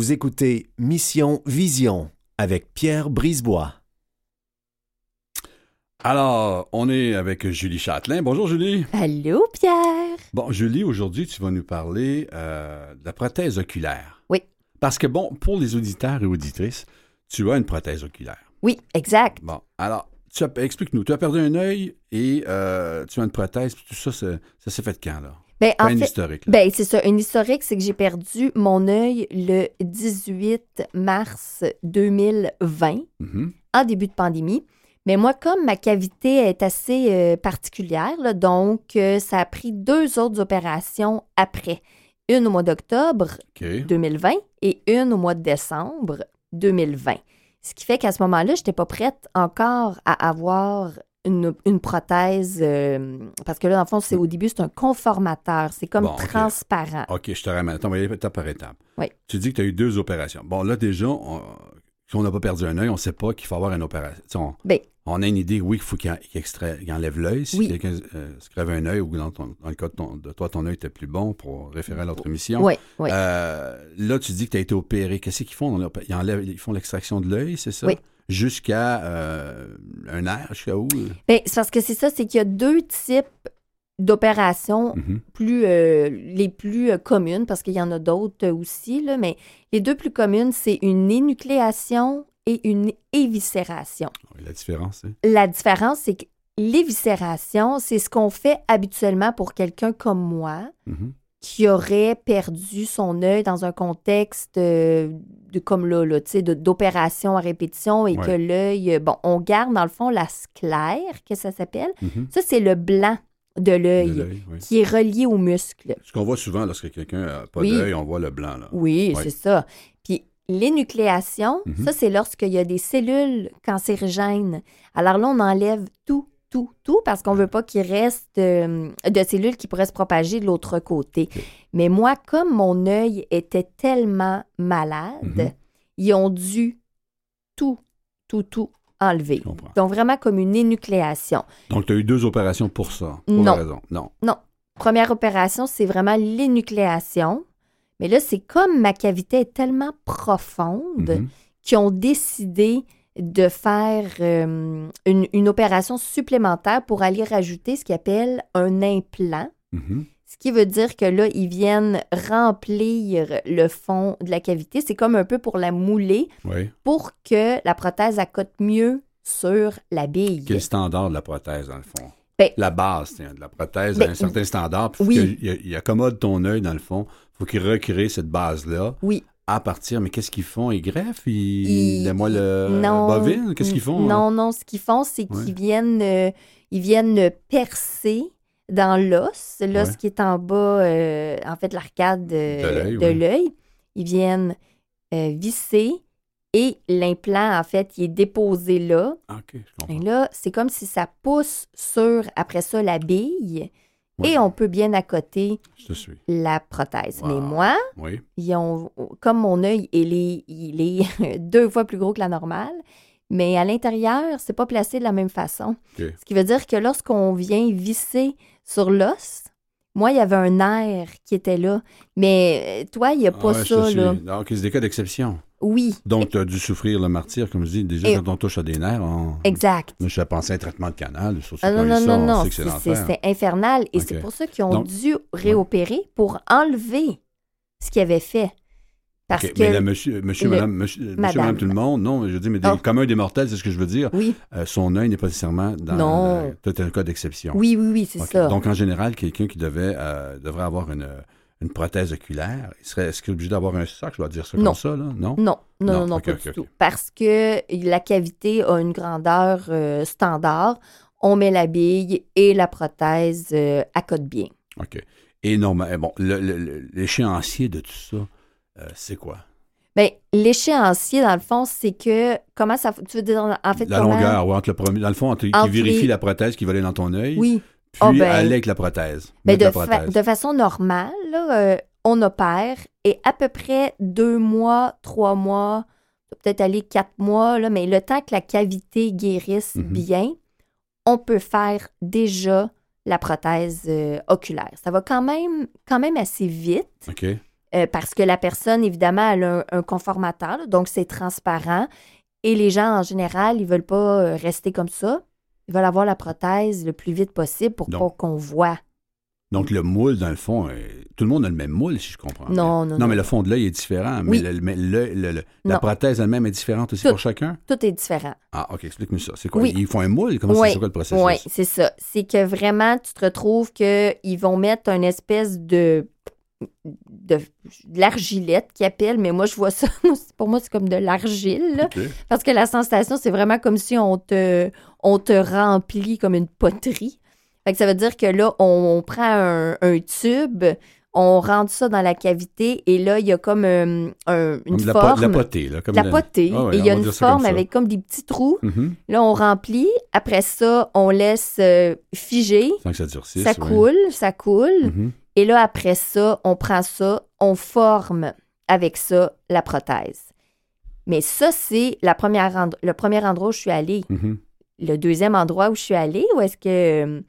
Vous écoutez Mission Vision avec Pierre Brisebois. Alors, on est avec Julie Châtelain. Bonjour Julie. Allô Pierre. Bon, Julie, aujourd'hui, tu vas nous parler euh, de la prothèse oculaire. Oui. Parce que, bon, pour les auditeurs et auditrices, tu as une prothèse oculaire. Oui, exact. Bon, alors, explique-nous. Tu as perdu un œil et euh, tu as une prothèse. Tout ça, ça s'est fait quand, là? Ben, en fait, historique. Ben, c'est ça. Une historique, c'est que j'ai perdu mon œil le 18 mars 2020, Mhm. en début de pandémie. Mais moi, comme ma cavité est assez euh, particulière, là, donc euh, ça a pris deux autres opérations après. Une au mois d'octobre OK. 2020 et une au mois de décembre 2020. Ce qui fait qu'à ce moment-là, je n'étais pas prête encore à avoir une, une prothèse, euh, parce que là, dans le fond, c'est au début, c'est un conformateur. C'est comme Bon, transparent. OK, je te ramène. Attends, on va y aller étape par étape. Oui. Tu dis que tu as eu deux opérations. Bon, là, déjà, on- si on n'a pas perdu un œil, on ne sait pas qu'il faut avoir une opération. On, Ben, on a une idée, oui, qu'il faut qu'il, enlève l'œil. Si Oui. quelqu'un euh, se crève un œil ou dans, ton- dans le cas de, ton- de toi, ton œil était plus bon pour référer à l'autre émission. oui, oui. Euh, là, tu dis que tu as été opéré. Qu'est-ce qu'ils font? Ils, enlèvent- ils font l'extraction de l'œil, c'est ça? Oui. Jusqu'à euh, un air, jusqu'à où? C'est parce que c'est ça, c'est qu'il y a deux types d'opérations Mhm. plus euh, les plus euh, communes, parce qu'il y en a d'autres aussi, là, mais les deux plus communes, c'est une énucléation et une éviscération. Oui, La différence, c'est. La différence, c'est que l'éviscération, c'est ce qu'on fait habituellement pour quelqu'un comme moi, Mhm. Qui aurait perdu son œil dans un contexte euh, de, comme là, là tu sais, de- d'opération à répétition et Ouais. que l'œil, euh, bon, on garde dans le fond la sclère, que ça s'appelle. Mhm. Ça, c'est le blanc de l'œil oui. qui est relié au muscle. Ce qu'on voit souvent lorsque quelqu'un n'a pas Oui. d'œil, on voit le blanc. Là. Oui, Ouais. c'est ça. Puis l'énucléation, Mhm. ça, c'est lorsqu'il y a des cellules cancérigènes. Alors là, on enlève tout, tout, tout, parce qu'on veut pas qu'il reste euh, de cellules qui pourraient se propager de l'autre côté. Mais moi, comme mon œil était tellement malade, Mhm. ils ont dû tout, tout, tout enlever. Donc, vraiment comme une énucléation. Donc, tu as eu deux opérations pour ça. Pour Non. raison. Non. Première opération, c'est vraiment l'énucléation. Mais là, c'est comme ma cavité est tellement profonde Mhm. qui ont décidé de faire euh, une, une opération supplémentaire pour aller rajouter ce qu'ils appellent un implant. Mhm. Ce qui veut dire que là, ils viennent remplir le fond de la cavité. C'est comme un peu pour la mouler Oui. pour que la prothèse accote mieux sur la bille. Quel standard de la prothèse, dans le fond? Ben- la base tiens, de la prothèse Ben, a un certain standard. Puis oui. il accommode ton œil, dans le fond. faut qu'il recrée cette base-là Oui. À partir. Mais qu'est-ce qu'ils font? Ils greffent? Ils, la moelle non. bovine? Qu'est-ce qu'ils font? hein? Non, non, ce qu'ils font, c'est Ouais. qu'ils viennent, euh, ils viennent percer dans l'os, l'os Ouais. qui est en bas, euh, en fait, l'arcade euh, De l'œil, ouais. Ils viennent euh, visser et l'implant, en fait, il est déposé là. Ah, OK, je Et là, c'est comme si ça pousse sur, après ça, la bille Et on peut bien accoter la prothèse. Mais moi, Oui. ils ont, comme mon œil, il est, il est deux fois plus gros que la normale, mais à l'intérieur, c'est pas placé de la même façon. Ce qui veut dire que lorsqu'on vient visser sur l'os, moi, il y avait un nerf qui était là, mais euh, toi, il n'y a pas Ah ouais, ça, là. Donc, c'est des cas d'exception. Oui, Donc, tu as dû souffrir le martyr, comme je dis. Déjà, Et- quand on touche à des nerfs, on... exact. Je pensé à un traitement de canal. Surtout Ah, non, non, non, on non, c'est infernal. Et c'est pour ça qu'ils ont Donc- dû réopérer pour enlever ce qu'ils avaient fait. Parce que, Mais là, monsieur, monsieur, le- madame, monsieur, monsieur, Madame. madame, tout le monde, non, je dis, mais des, Oh. commun des mortels, c'est ce que je veux dire. oui, Euh, son œil n'est pas nécessairement dans. Est un cas d'exception. oui, oui, oui, c'est ça. Donc, en général, quelqu'un qui devait, euh, devrait avoir une, une prothèse oculaire, il serait, est-ce qu'il est obligé d'avoir un socle, je dois dire ça Non. comme ça, là? Non? Non, non, Non, non, non, pas du tout. Parce que la cavité a une grandeur euh, standard. On met la bille et la prothèse euh, bien. OK. Et normal, bon, le- le- le- l'échéancier de tout ça, euh, c'est quoi? Bien, l'échéancier, dans le fond, c'est que. Comment ça. Tu veux dire, en fait, La comment- longueur, ou entre le premier, dans le fond, entre, qui Entre vérifie les- la prothèse qui va aller dans ton œil, Oui. Puis Ah, ben- aller avec la prothèse. Mais mettre de, la fa- prothèse. de façon normale, là, euh, on opère et à peu près deux mois, trois mois, peut-être aller quatre mois, là, mais le temps que la cavité guérisse Mhm. bien, on peut faire déjà la prothèse euh, oculaire. Ça va quand même, quand même assez vite euh, parce que la personne, évidemment, elle a un, un conformateur, là, donc c'est transparent. Et les gens, en général, ils veulent pas rester comme ça. Ils veulent avoir la prothèse le plus vite possible pour Donc, pas qu'on voit. Donc, le moule, dans le fond, euh, tout le monde a le même moule, si je comprends. Non, non, Non, non. mais le fond de l'œil est différent. Oui. Mais, le- mais le- le- le- la prothèse elle-même est différente aussi Tout. pour chacun? Tout est différent. Ah, OK, explique-moi ça. C'est quoi? Oui. Ils font un moule? Comment Oui, c'est quoi le processus? Oui, c'est ça. C'est que vraiment, tu te retrouves qu'ils vont mettre une espèce de, de, de l'argilette qu'ils appellent, mais moi, je vois ça, pour moi, c'est comme de l'argile, parce que la sensation, c'est vraiment comme si on te, on te remplit comme une poterie. Fait que ça veut dire que là, on, on prend un, un tube, on rentre ça dans la cavité, et là, il y a comme euh, un- une Comme forme. de la potée, là. Comme la potée. Ah ouais, et il y a une comme forme avec comme des petits trous. Mhm. Là, on remplit. Après ça, on laisse euh, figer. Sans que ça durcisse. Ça coule, ça coule. Mhm. Et là, après ça, on prend ça, on forme avec ça la prothèse. Mais ça, c'est la première le premier endroit où je suis allée. Mhm. Le deuxième endroit où je suis allée, où est-ce que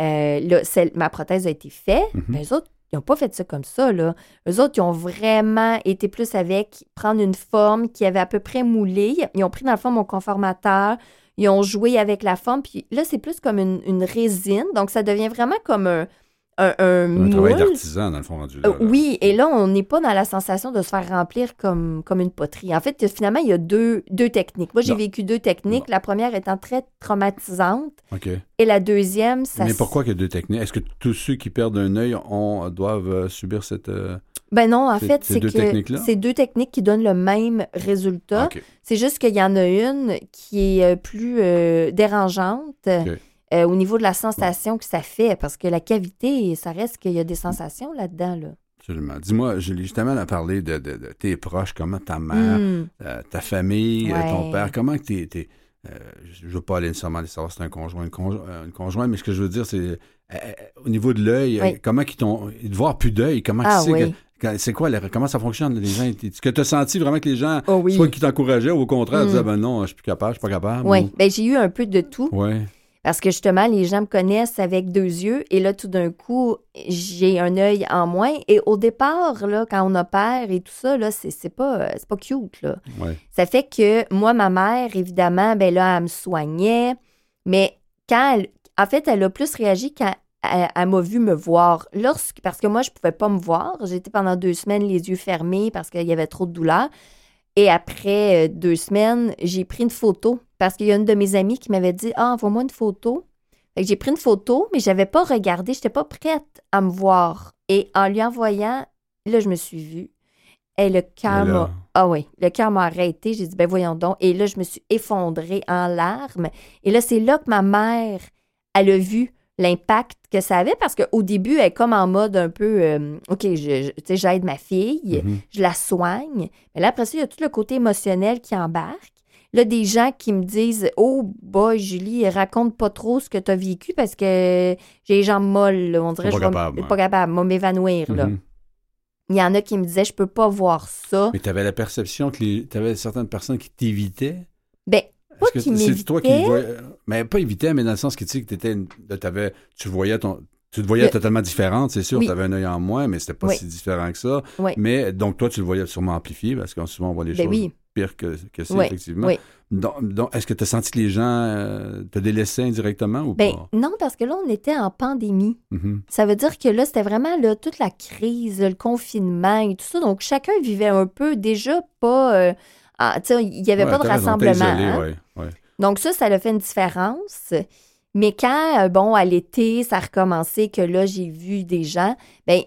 euh, là, ma prothèse a été faite, ben, eux autres, ils n'ont pas fait ça comme ça. Là. Eux autres, ils ont vraiment été plus avec prendre une forme qui avait à peu près moulé. Ils ont pris dans le fond mon conformateur. Ils ont joué avec la forme. Puis là, c'est plus comme une, une résine. Donc, ça devient vraiment comme un, un, un Un travail d'artisan, dans le fond, rendu là. Euh, là. oui, et là, on n'est pas dans la sensation de se faire remplir comme, comme une poterie. En fait, finalement, il y a deux, deux techniques. Moi, j'ai vécu deux techniques. La première étant très traumatisante OK. et la deuxième, ça... Mais pourquoi qu'il y a deux techniques? Est-ce que tous ceux qui perdent un œil ont, doivent euh, subir cette... euh, Ben non, en fait, ces c'est deux que techniques-là? c'est deux techniques qui donnent le même résultat. C'est juste qu'il y en a une qui est euh, plus euh, dérangeante. Euh, au niveau de la sensation que ça fait, parce que la cavité, ça reste qu'il y a des sensations là-dedans. Là. Absolument. Dis-moi, Julie, justement, à parler de, de- de tes proches, comment ta mère, Hmm. euh, ta famille, euh, ton père, comment que t'es... t'es- euh, je ne veux pas aller nécessairement savoir si c'est un conjoint, une, conjo- une conjointe, mais ce que je veux dire, c'est au niveau de l'œil, Oui. comment qu'ils t'ont... De voir plus d'œil, comment Ah tu sais oui. que- c'est quoi, comment ça fonctionne, les gens? Est-ce que tu as senti vraiment que les gens, Oh oui. soit qui t'encourageaient ou au contraire, disaient, ben non, je suis plus capable, je suis pas capable? Oui, ben, j'ai eu un peu de tout. ou- Ouais. Parce que justement, les gens me connaissent avec deux yeux et là, tout d'un coup, j'ai un œil en moins. Et au départ, là, quand on opère et tout ça, là, c'est c'est pas, euh, c'est pas cute, là. Ouais. Ça fait que moi, ma mère, évidemment, ben là, elle me soignait. Mais quand elle, en fait, elle a plus réagi quand elle, elle m'a vu me voir. Lorsque, parce que moi, je pouvais pas me voir. J'étais pendant deux semaines les yeux fermés parce qu'il y avait trop de douleur. Et après euh, deux semaines, j'ai pris une photo parce qu'il y a une de mes amies qui m'avait dit Ah, envoie-moi une photo. Fait que j'ai pris une photo, mais j'avais pas regardé, j'étais pas prête à me voir. Et en lui envoyant, là, je me suis vue. Et le cœur m'a. Ah oui, le cœur m'a arrêté. J'ai dit, ben voyons donc. Et là, je me suis effondrée en larmes. Et là, c'est là que ma mère, elle a vu l'impact que ça avait parce qu'au début, elle est comme en mode un peu, euh, OK, je, je- j'aide ma fille, Mhm. je la soigne. Mais là, après ça, il y a tout le côté émotionnel qui embarque. Là, des gens qui me disent Oh, boy, Julie, raconte pas trop ce que tu as vécu parce que j'ai les jambes molles. là. On dirait Pas que je ouais. pas capable, je vais m'évanouir. là. Mhm. Il y en a qui me disaient Je peux pas voir ça. Mais tu avais la perception que tu avais certaines personnes qui t'évitaient? Ben, c'est toi qui voyais. Mais pas évitait, mais dans le sens que tu sais que t'étais une- tu voyais ton. Tu te voyais Le- totalement différente, c'est sûr. Oui. Tu avais un œil en moins, mais c'était pas Oui. si différent que ça. Oui. Mais donc, toi, tu le voyais sûrement amplifié parce qu'on souvent on voit les Ben choses oui. Que, que c'est, Oui, effectivement. oui. Donc, donc, est-ce que tu as senti que les gens euh, te délaissaient indirectement ou Ben, pas? non, parce que là, on était en pandémie. Mhm. Ça veut dire que là, c'était vraiment là, toute la crise, le confinement et tout ça. Donc, chacun vivait un peu déjà pas. euh, ah, tu sais, il n'y avait Ouais, pas de rassemblement. isolé, hein. ouais, ouais. Donc, ça, ça a fait une différence. Mais quand, euh, bon, à l'été, ça a recommencé, que là, j'ai vu des gens, ben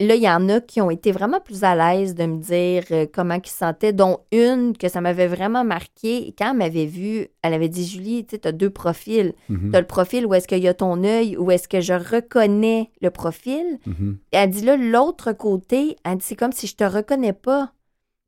là, il y en a qui ont été vraiment plus à l'aise de me dire euh, comment ils se sentaient, dont une que ça m'avait vraiment marqué. Quand elle m'avait vue, elle avait dit Julie, tu as deux profils. Tu as le profil où est-ce qu'il y a ton œil, où est-ce que je reconnais le profil. Mhm. Et elle dit là, l'autre côté, elle dit c'est comme si je te reconnais pas.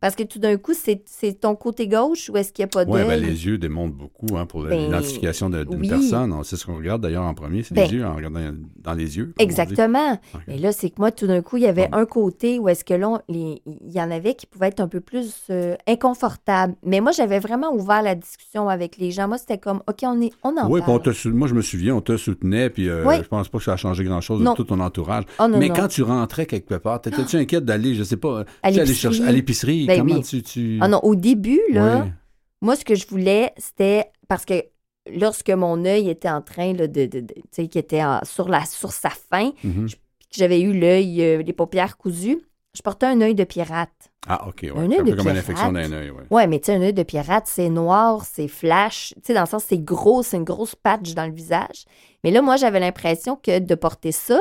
Parce que tout d'un coup, c'est ton côté gauche ou est-ce qu'il n'y a pas Ouais, d'œil? ben, les yeux démontrent beaucoup hein, pour Ben, l'identification de- d'une oui. personne. On- C'est ce qu'on regarde d'ailleurs en premier, c'est Ben, les yeux, en regardant dans les yeux. Exactement. Mais là, c'est que moi, tout d'un coup, il y avait Bon. un côté où est-ce que là, il y en avait qui pouvaient être un peu plus euh, inconfortables. Mais moi, j'avais vraiment ouvert la discussion avec les gens. Moi, c'était comme, OK, on, est, on en Oui, parle. sou- moi je me souviens, on te soutenait, puis euh, Oui. je pense pas que ça a changé grand-chose de tout ton entourage. Oh, non, Mais non. quand tu rentrais quelque part, t'étais-tu inquiète d'aller, je sais pas, À l'épicerie. Ben comment oui. tu, tu... Ah non, au début, là, Oui. moi, ce que je voulais, c'était parce que lorsque mon œil était en train là, de, de- de- tu sais, qui était en- sur, la, sur sa fin, Mhm. puis que j'avais eu l'œil, euh, les paupières cousues, je portais un œil de pirate. Ah, OK, ouais. Un œil de comme une pirate. infection d'un œil, ouais. Ouais, mais tu sais, un œil de pirate, c'est noir, c'est flash. Tu sais, dans le sens, c'est gros, c'est une grosse patch dans le visage. Mais là, moi, j'avais l'impression que de porter ça,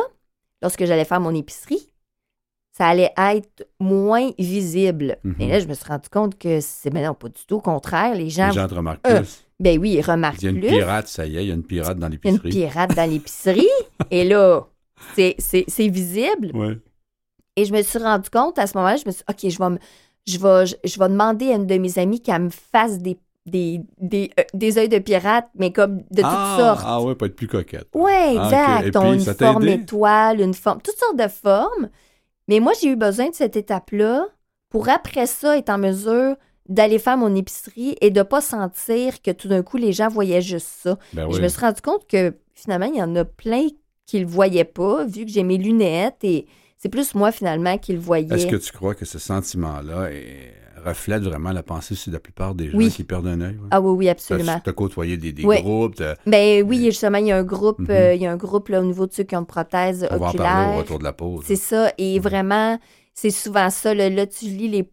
lorsque j'allais faire mon épicerie, ça allait être moins visible. Mhm. Et là, je me suis rendu compte que c'est, ben non, pas du tout. Au contraire, les gens, Les gens te remarquent Euh, plus. ben oui, ils remarquent Il y a une plus. pirate, ça y est, il y a une pirate dans a une l'épicerie. pirate dans l'épicerie. et là, c'est, visible. Ouais. Et je me suis rendu compte à ce moment-là, je me suis dit, OK, je vais, me- je vais, je, je vais demander à une de mes amies qu'elle me fasse des, des, des, euh, des œils de pirate, mais comme de toutes ah, sortes. Ah ouais, pas être plus coquette. Ah, ok. exact. Ils ont puis, une ça t'a forme aidé? étoile, une forme, toutes sortes de formes. Mais moi, j'ai eu besoin de cette étape-là pour après ça être en mesure d'aller faire mon épicerie et de pas sentir que tout d'un coup, les gens voyaient juste ça. Ben oui. Je me suis rendu compte que finalement, il y en a plein qui le voyaient pas, vu que j'ai mes lunettes et c'est plus moi, finalement, qui le voyais. Est-ce que tu crois que ce sentiment-là est- reflète vraiment la pensée sur la plupart des gens Oui. qui perdent un œil? ouais? Ah oui, oui, absolument. Tu as côtoyé des, des Oui. groupes, Ben oui, justement, il y a un groupe, Mhm. euh, il y a un groupe là, au niveau de ceux qui ont une prothèse on va en au retour de la pause. C'est ça. Et vraiment, c'est souvent ça. Là, là, tu lis les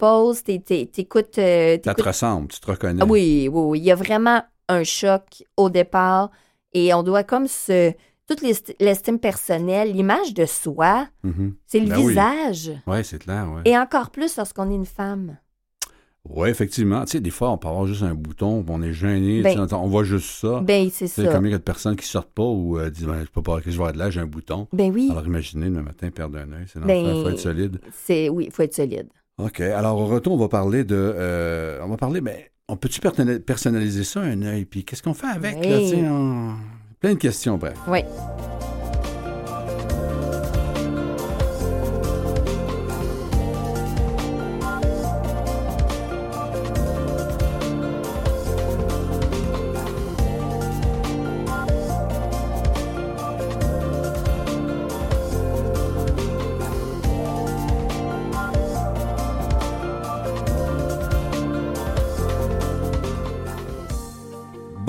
t'é- t'écoutes. euh, Ça te ressemble, tu te reconnais. Ah oui, oui, oui. Il y a vraiment un choc au départ. Et on doit comme se. Toute l'est- l'estime personnelle, l'image de soi, Mhm. c'est le Ben oui. visage. Ouais, c'est clair, ouais. Et encore plus lorsqu'on est une femme. Oui, effectivement. Tu sais, des fois, on peut avoir juste un bouton, on est gêné, Ben- on voit juste ça. Ben, c'est Tu sais, ça. combien il y a de personnes qui sortent pas ou euh, disent, ben, je peux pas, que je vais être là, j'ai un bouton. Ben oui. Alors imaginez le matin perdre un œil, c'est Ben- faut être solide. C'est oui, il faut être solide. OK, alors au retour, on va parler de... euh, on va parler, mais on peut-tu personnali- personnaliser ça, un œil? Puis qu'est-ce qu'on fait avec? Oui. Là, on- Plein de questions, bref. Oui.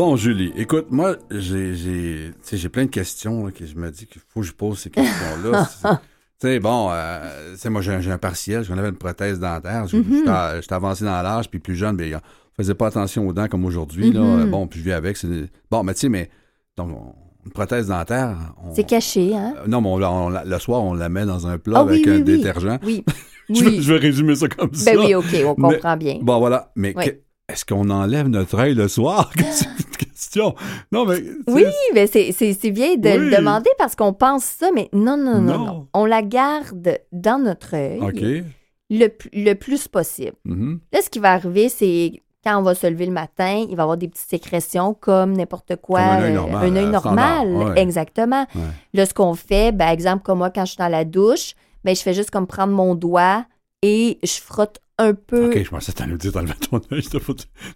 Bon, Julie, écoute, moi, j'ai, plein de questions là, que je me dis qu'il faut que je pose ces questions-là. Tu sais, bon, euh, moi, j'ai un, un partiel, j'en avais une prothèse dentaire. Je- Mhm. J'étais j'étais avancé dans l'âge, puis plus jeune, mais on faisait pas attention aux dents comme aujourd'hui. Euh, Bon, puis je vis avec. Bon, mais tu sais, mais donc, une prothèse dentaire, C'est caché, hein? euh, non, mais on on le soir, on la met dans un plat Ah avec oui, un oui. détergent. Oui. Je, vais, Oui. je vais résumer ça comme ça. Ben oui, OK, on Mais- comprend bien. Bon, voilà. Mais que- est-ce qu'on enlève notre œil le soir? c'est une question. Non, mais. Oui, mais c'est- bien de Oui. le demander parce qu'on pense ça, mais non, non, non, Non. non. On la garde dans notre œil le, le plus possible. Mhm. Là, ce qui va arriver, c'est quand on va se lever le matin, il va y avoir des petites sécrétions comme n'importe quoi. Comme un œil euh, normal, un œil euh, normal, ouais. exactement. Ouais. Là, ce qu'on fait, ben, exemple, comme moi, quand je suis dans la douche, ben, je fais juste comme prendre mon doigt et je frotte un peu. OK, je pensais que t'allais dire d'enlever ton œil.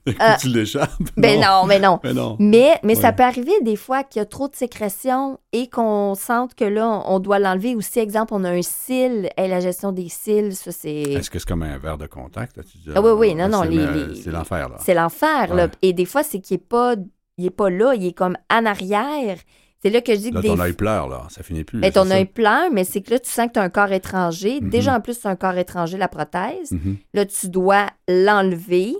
Euh, tu l'échappes. Ben non, mais non. Mais non. Mais, mais ça peut arriver des fois qu'il y a trop de sécrétions et qu'on sente que là, on doit l'enlever. Ou si, exemple, on a un cil, et la gestion des cils, ça, c'est. Est-ce que c'est comme un verre de contact? là, tu dis, Ah oui, oui, non, non, c'est- l'enfer, là. C'est l'enfer, là. Et des fois, c'est qu'il n'est pas, il est pas là, il est comme en arrière. C'est là que je dis Là, que des ton œil pleure, là. Ça finit plus. Ben, c'est ton œil pleure, mais c'est que là, tu sens que tu as un corps étranger. Mhm. Déjà, en plus, c'est un corps étranger, la prothèse. Mhm. Là, tu dois l'enlever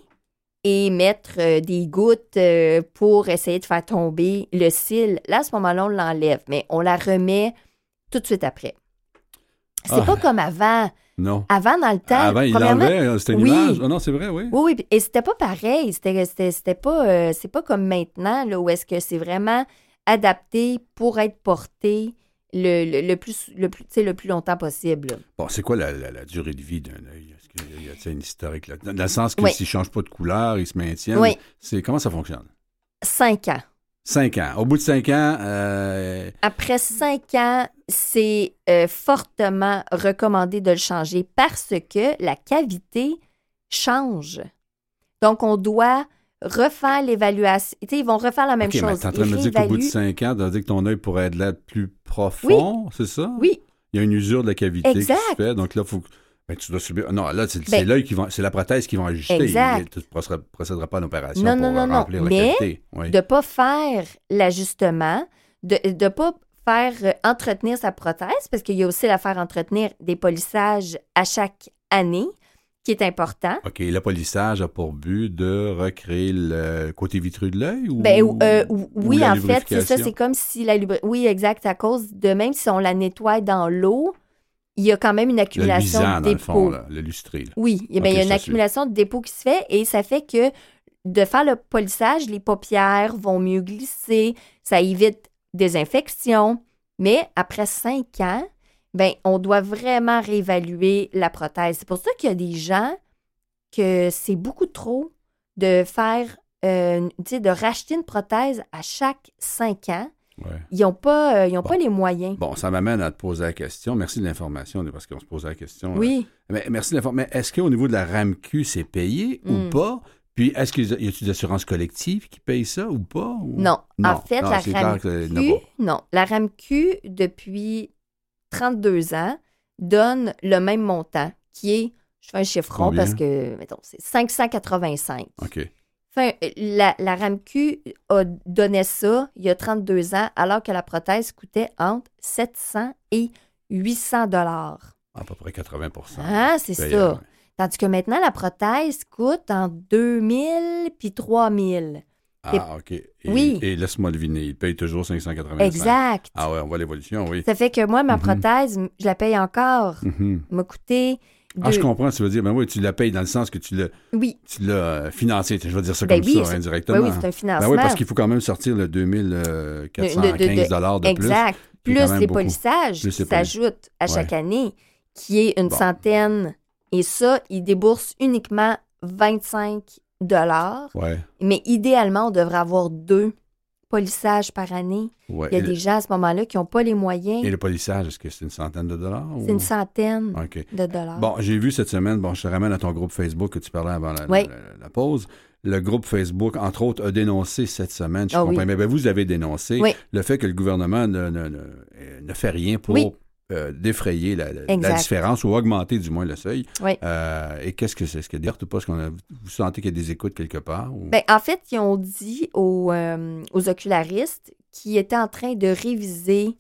et mettre euh, des gouttes euh, pour essayer de faire tomber le cil. Là, à ce moment-là, on l'enlève, mais on la remet tout de suite après. C'est Ah. pas comme avant. Non. Avant, dans le temps, Avant, il l'enlevait, euh, c'était une Oui. image. Ah non, c'est vrai, oui. Oui, oui, et c'était pas pareil. C'était pas, euh, c'est pas comme maintenant, là, où est-ce que c'est vraiment adapté pour être porté le, le, le plus, le, plus, tu sais, le plus longtemps possible. Bon, c'est quoi la, la- la durée de vie d'un œil? Est-ce qu'il y a, y a une historique là? Dans le sens que Oui. s'il ne change pas de couleur, il se maintient. Oui. C'est, comment ça fonctionne? Cinq ans. Cinq ans. Au bout de cinq ans, euh, Après cinq ans, c'est euh, fortement recommandé de le changer parce que la cavité change. Donc, on doit refaire l'évaluation. Tu sais, ils vont refaire la même OK, mais chose. t'es en train de me dire qu'au bout de cinq ans, tu vas dire que ton œil pourrait être là plus profond, c'est ça? Oui, Il y a une usure de la cavité qui Exact. se fait, donc là, faut ben, tu dois subir. Non, là, c'est, Ben- l'œil qui va, c'est la prothèse qui va ajuster. Exact. Tu ne procéderas, pas à une opération Non, pour non, non, non. remplir la Mais cavité. Oui. de ne pas faire l'ajustement, de ne pas faire euh, entretenir sa prothèse, parce qu'il y a aussi la faire entretenir des polissages à chaque année, qui est important. OK, le polissage a pour but de recréer le côté vitreux de l'œil ou, Ben, euh, ou oui, la en fait, c'est ça, c'est comme si la lubri... Oui, exact, à cause de même si on la nettoie dans l'eau, il y a quand même une le accumulation luisant, de dans le dépôts. fond, là, le lustré. là. Oui, eh bien, Ok, il y a une accumulation de dépôts qui se fait et ça fait que de faire le polissage, les paupières vont mieux glisser, ça évite des infections. Mais après cinq ans, ben, on doit vraiment réévaluer la prothèse. C'est pour ça qu'il y a des gens que c'est beaucoup trop de faire, euh, de racheter une prothèse à chaque cinq ans. Ouais. Ils n'ont pas, euh, ils ont Bon. pas les moyens. Bon, ça m'amène à te poser la question. Merci de l'information, parce qu'on se pose la question. Oui. euh, Mais, merci de l'information. Mais est-ce qu'au niveau de la RAMQ, c'est payé ou Hmm. pas? Puis, est-ce qu'il y a des assurances collectives qui payent ça ou pas? ou- Non. Non. En fait, Non, la RAMQ, non. La RAMQ, depuis 32 ans, donne le même montant, qui est, je fais un chiffron Combien? parce que, mettons, c'est 585. OK. Enfin, la, la RAMQ a donné ça il y a 32 ans, alors que la prothèse coûtait entre 700 et 800 dollars. À peu près 80% Ah, c'est ça. Tandis que maintenant, la prothèse coûte entre 2000 puis 3000. Ah, OK. Et, Oui. Et laisse-moi deviner, il paye toujours 585. Exact. Ah ouais, on voit l'évolution, oui. Ça fait que moi, ma Mhm. prothèse, je la paye encore. Mhm. M'a coûté. Ah, je comprends, tu veux dire, ben oui, tu la payes dans le sens que tu l'as, Oui, tu l'as euh, financé, je vais dire ça Ben comme oui, ça, indirectement. oui, oui, c'est un financement. Ben oui, parce qu'il faut quand même sortir le 2415 De- de- de- plus. exact. Plus les polissages qui s'ajoutent à Ouais. chaque année, qui est une Bon. centaine. Et ça, ils déboursent uniquement 25 dollars. Ouais, Mais idéalement, on devrait avoir deux polissages par année. ouais. Il y a et, des le, gens à ce moment-là qui n'ont pas les moyens. et le polissage, est-ce que c'est une centaine de dollars? C'est une centaine de dollars. Bon, j'ai vu cette semaine, bon, je te ramène à ton groupe Facebook que tu parlais avant la, Oui. la- la pause. Le groupe Facebook, entre autres, a dénoncé cette semaine, je Ah comprends, oui. mais ben, vous avez dénoncé Oui. le fait que le gouvernement ne, ne- ne- euh, ne fait rien pour Oui. Euh, défrayer la, différence ou augmenter du moins le seuil. Oui. Euh, et qu'est-ce que c'est? Est-ce y a des ou pas? Est-ce qu'on a- vous sentez qu'il y a des écoutes quelque part? ou- Ben, en fait, ils ont dit aux, euh, aux ocularistes qu'ils étaient en train de réviser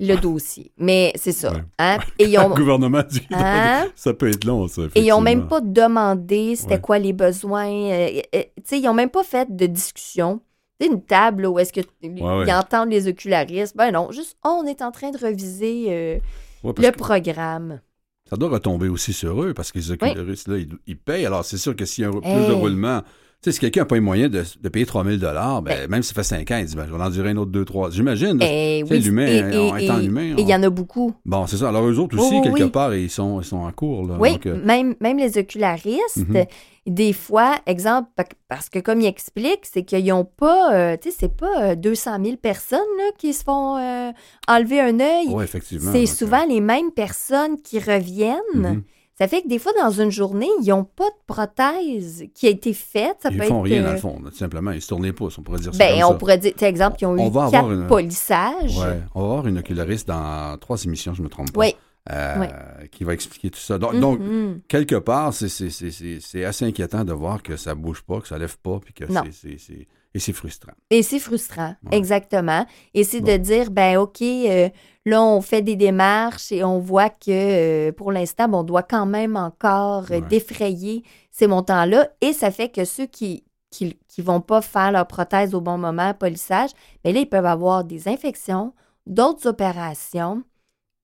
le dossier. Mais c'est ça. Ouais. hein? Et ils ont, le gouvernement dit hein? ça peut être long, ça. Et ils n'ont même pas demandé c'était Ouais. quoi les besoins. euh, tu sais, ils n'ont même pas fait de discussion. Une table là, où est-ce que ils ouais. entendent les ocularistes. Ben non, juste oh, on est en train de reviser euh, Ouais, le programme. Ça doit retomber aussi sur eux parce que les ocularistes, là, ils, ils payent. Alors, c'est sûr que s'il y a un, plus de roulement, sais, si quelqu'un n'a pas les moyens de, de payer 3000 ben, Ben. même si ça fait 5 ans, il dit, ben, je vais en endurer un autre 2, 3. J'imagine. sais, oui, l'humain, et- en et- étant et- humain, Et il y on- en a beaucoup. Bon, c'est ça. Alors, eux autres aussi, Oui, oui, quelque oui. part, ils sont, ils sont en cours. Là. Oui, Donc, euh, même, même les ocularistes, Mhm. des fois, exemple, parce que comme ils expliquent, c'est qu'ils n'ont pas, euh, tu sais, c'est pas euh, 200 000 personnes là, qui se font euh, enlever un œil. ouais, effectivement. c'est souvent les mêmes personnes qui reviennent. Mhm. Ça fait que des fois, dans une journée, ils n'ont pas de prothèse qui a été faite. Ça Ils peut font être, rien, dans le fond. tout simplement. Ils se tournent les pouces, on pourrait dire ça Ben, on ça. pourrait dire, exemple, ils ont On eu va quatre une- polissages. Ouais, on va avoir une oculariste dans trois émissions, je me trompe pas. Oui. euh, qui va expliquer tout ça. Donc, donc, Mhm. quelque part, c'est- assez inquiétant de voir que ça bouge pas, que ça lève pas, puis que c'est- Et c'est frustrant. Et c'est frustrant, Ouais. exactement. Et c'est Bon. de dire, ben OK, euh, là, on fait des démarches et on voit que euh, pour l'instant, ben, on doit quand même encore euh, Ouais. défrayer ces montants-là. Et ça fait que ceux qui qui, qui vont pas faire leur prothèse au bon moment, polissage, mais là, ils peuvent avoir des infections, d'autres opérations.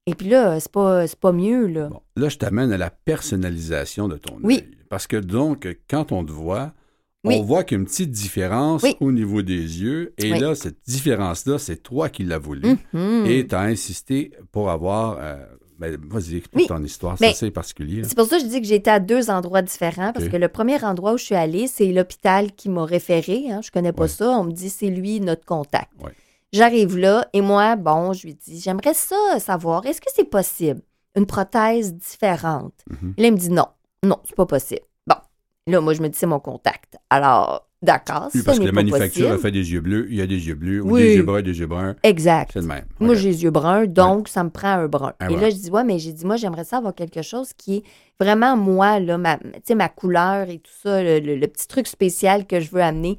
Et puis là, c'est pas, c'est pas mieux, là. Bon, là, je t'amène à la personnalisation de ton Oui. œil. Parce que donc, quand on te voit, Oui. on voit qu'il y a une petite différence Oui. au niveau des yeux. Et Oui. là, cette différence-là, c'est toi qui l'as voulu. Mhm. Et tu as insisté pour avoir. euh, ben, Vas-y, explique ton histoire. C'est assez particulier. là. C'est pour ça que je dis que j'ai été à deux endroits différents, parce que le premier endroit où je suis allée, c'est l'hôpital qui m'a référé. Hein, je connais pas ça. On me dit c'est lui notre contact. J'arrive là et moi, bon, je lui dis j'aimerais ça savoir, est-ce que c'est possible? Une prothèse différente Mhm. Et Là, il me dit non, non, c'est pas possible. Là, moi, je me dis c'est mon contact. Alors, d'accord, Oui, ce parce que la manufacture a fait des yeux bleus, il y a des yeux bleus, ou Oui. des yeux bruns, des yeux bruns. Exact. C'est le même. Moi, j'ai les yeux bruns, donc ça me prend un brun. Un et là, je dis, ouais, mais j'ai dit, moi, j'aimerais ça avoir quelque chose qui est vraiment moi, là, ma, ma couleur et tout ça, le, le- le petit truc spécial que je veux amener.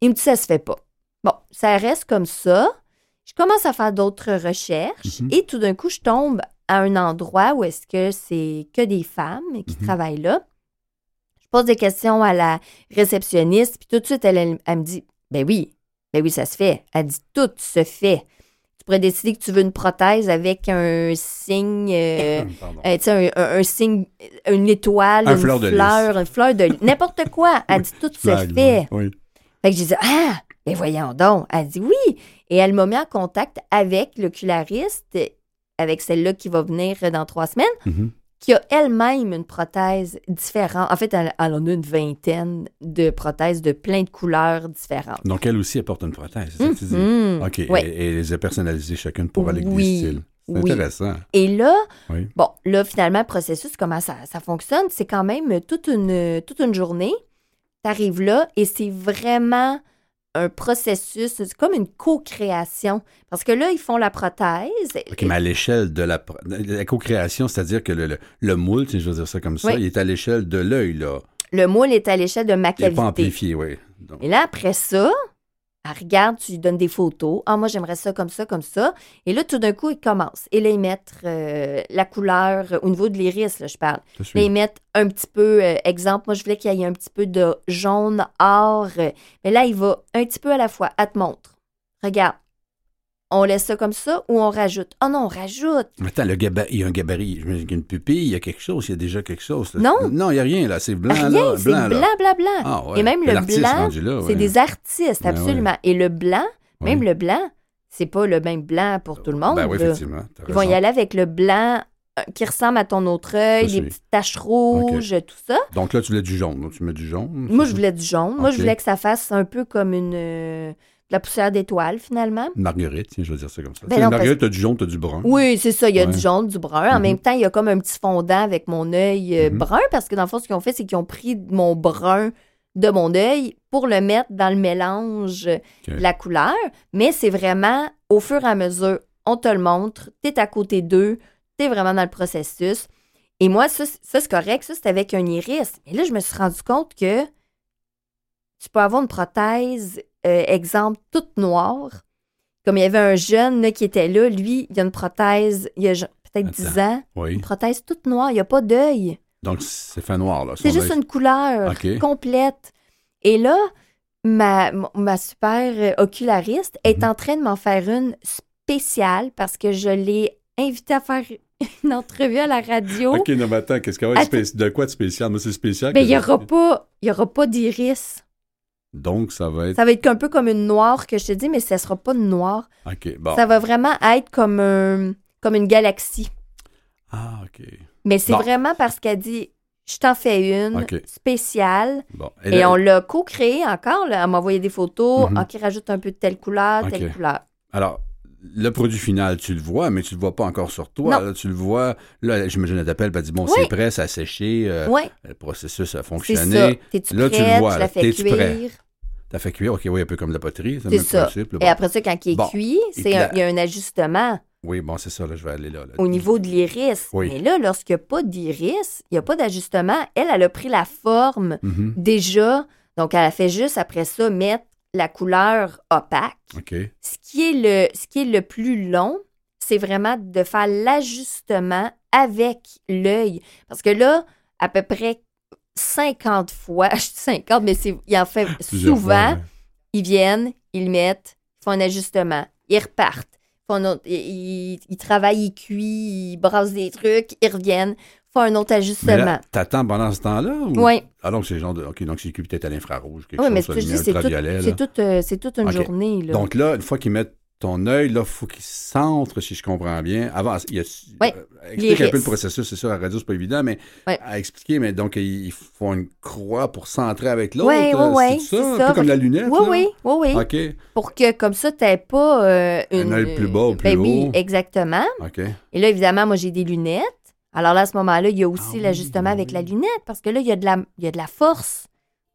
Il me dit, ça se fait pas. Bon, ça reste comme ça. Je commence à faire d'autres recherches Mhm. et tout d'un coup, je tombe à un endroit où est-ce que c'est que des femmes qui Mhm. travaillent là. Je pose des questions à la réceptionniste, puis tout de suite, elle, elle- elle me dit, ben oui, ben oui, ça se fait. Elle dit, tout se fait. Tu pourrais décider que tu veux une prothèse avec un signe, euh, euh, un, un- un signe, une étoile, Un une fleur de fleur, une fleur de n'importe quoi. Elle dit, tout se Flag, fait. Oui. Fait que j'ai dit, ah, ben voyons donc. Elle dit oui. Et elle m'a mis en contact avec l'oculariste, avec celle-là qui va venir dans trois semaines, Mhm. Qui a elle-même une prothèse différente. En fait, elle, elle en a une vingtaine de prothèses de plein de couleurs différentes. Donc, elle aussi, elle porte une prothèse, c'est ça que tu dis? Mhm. OK. Et, et les a personnalisées chacune pour aller avec Oui. des styles. C'est Oui. intéressant. Et là, bon, là, finalement, le processus, comment ça, ça fonctionne, c'est quand même toute une, toute une journée. Tu arrives là et c'est vraiment un processus, c'est comme une co-création. Parce que là, ils font la prothèse. OK, mais à l'échelle de la, la co-création, c'est-à-dire que le, le, le moule, si je veux dire ça comme ça, Oui. il est à l'échelle de l'œil, là. Le moule est à l'échelle de ma Il n'est pas cavité. amplifié, oui. Donc, Et là, après ça, elle regarde, tu lui donnes des photos. Ah, moi, j'aimerais ça comme ça, comme ça. Et là, tout d'un coup, ils commencent. Et là, ils mettent euh, la couleur euh, au niveau de l'iris, là, je parle. Là, ils mettent un petit peu, euh, exemple, moi, je voulais qu'il y ait un petit peu de jaune, or. mais là, il va un petit peu à la fois. Elle te montre. Regarde. On laisse ça comme ça ou on rajoute? Oh non, on rajoute. Attends, le gabarit, il y a un gabarit. Qu'il y a une pupille, il y a quelque chose, il y a déjà quelque chose. là. Non. Non, il n'y a rien, là. C'est blanc, Rien, là. c'est Blanc, blanc, blanc, blanc. Ah, ouais. Et même le blanc, C'est des artistes, Ben absolument. Et le blanc, même le blanc, c'est pas le même blanc pour tout le monde. Ben oui, effectivement. Ils vont y aller avec le blanc euh, qui ressemble à ton autre œil, les petites taches rouges, tout ça. Donc là, tu voulais du jaune. Donc, tu mets du jaune. Moi, je voulais du jaune. Moi, je voulais que ça fasse un peu comme une euh, la poussière d'étoile, finalement. Marguerite, tiens, je vais dire ça comme ça. Ben non, parce- marguerite, t'as du jaune, t'as du brun. Oui, c'est ça. Il y a Ouais. du jaune, du brun. En Mhm. même temps, il y a comme un petit fondant avec mon œil euh, Mhm. brun, parce que dans le fond, ce qu'ils ont fait, c'est qu'ils ont pris mon brun de mon œil pour le mettre dans le mélange de la couleur. Mais c'est vraiment au fur et à mesure, on te le montre, tu es à côté d'eux, tu es vraiment dans le processus. Et moi, ça c'est correct, ça, c'est avec un iris. Mais là, je me suis rendu compte que tu peux avoir une prothèse, euh, exemple, toute noire. Comme il y avait un jeune là, qui était là, lui, il a une prothèse, il a peut-être 10 ans, Oui. une prothèse toute noire, il n'y a pas d'œil. Donc, c'est fait noir, là. C'est juste une couleur complète. Et là, ma, ma super oculariste est Mhm. en train de m'en faire une spéciale parce que je l'ai invitée à faire une entrevue à la radio. OK, non, mais attends, qu'est-ce qu'il y a de quoi de spécial? Moi, c'est spécial. Mais que il n'y je- aura pas, il y aura pas d'iris. Donc, ça va être. Ça va être un peu comme une noire que je te dis, mais ça sera pas une noire. OK, bon. Ça va vraiment être comme, un- comme une galaxie. Ah, OK. Mais c'est Bon. vraiment parce qu'elle dit, je t'en fais une spéciale. Bon. Et, là- on l'a co-créé encore. Là. Elle m'a envoyé des photos. Mhm. OK, rajoute un peu de telle couleur, telle couleur. Alors, le produit final, tu le vois, mais tu le vois pas encore sur toi. Là, tu le vois. Là, j'imagine, elle t'appelle, elle dit Bon, Oui. c'est prêt, ça a séché, euh, oui, le processus a ça. fonctionné. T'es-tu Là, prête? tu le vois, T'es-tu prêt? T'as fait cuire, OK, oui, un peu comme la poterie. C'est ça. principe, là, Et bon. après ça, quand il est Bon. cuit, il y a un ajustement Oui, bon, c'est ça, là, je vais aller là. là. au niveau de l'iris. Oui. Mais là, lorsqu'il n'y a pas d'iris, il n'y a pas d'ajustement. Elle, elle a pris la forme Mhm. déjà. Donc, elle a fait juste après ça mettre la couleur opaque. OK. Ce qui est le, ce qui est le plus long, c'est vraiment de faire l'ajustement avec l'œil. Parce que là, à peu près 50 fois, je dis 50, mais c'est, il en fait Plusieurs souvent, fois, ouais. ils viennent, ils mettent, ils font un ajustement, ils repartent. Ils, font autre- ils- ils- travaillent, ils cuisent, ils brassent des trucs, ils reviennent, font un autre Mais ajustement. t'attends pendant ce temps-là? Ou... Oui, Ah, donc c'est genre de. OK, donc c'est cuit peut-être à l'infrarouge, quelque oui, mais chose, ce que je dis, c'est tout- là. c'est toute, euh, c'est toute une journée. Là. Donc là, une fois qu'ils mettent ton œil, là, il faut qu'il centre, si je comprends bien. Avant, il y a, Oui, euh, explique un peu le processus, c'est sûr, à la radio, c'est pas évident, mais Ouais. à expliquer, mais donc ils font une croix pour centrer avec l'autre. Ouais, là, ouais, ouais, c'est ça, un peu comme la lunette. oui, là? oui, oui, oui. OK, Pour que, comme ça, tu pas euh, Un une- œil plus bas ou plus ben oui, exactement. OK. Et là, évidemment, moi, j'ai des lunettes. Alors là, à ce moment-là, il y a aussi Ah oui, l'ajustement avec oui. la lunette parce que là, il y a de la, il y a de la force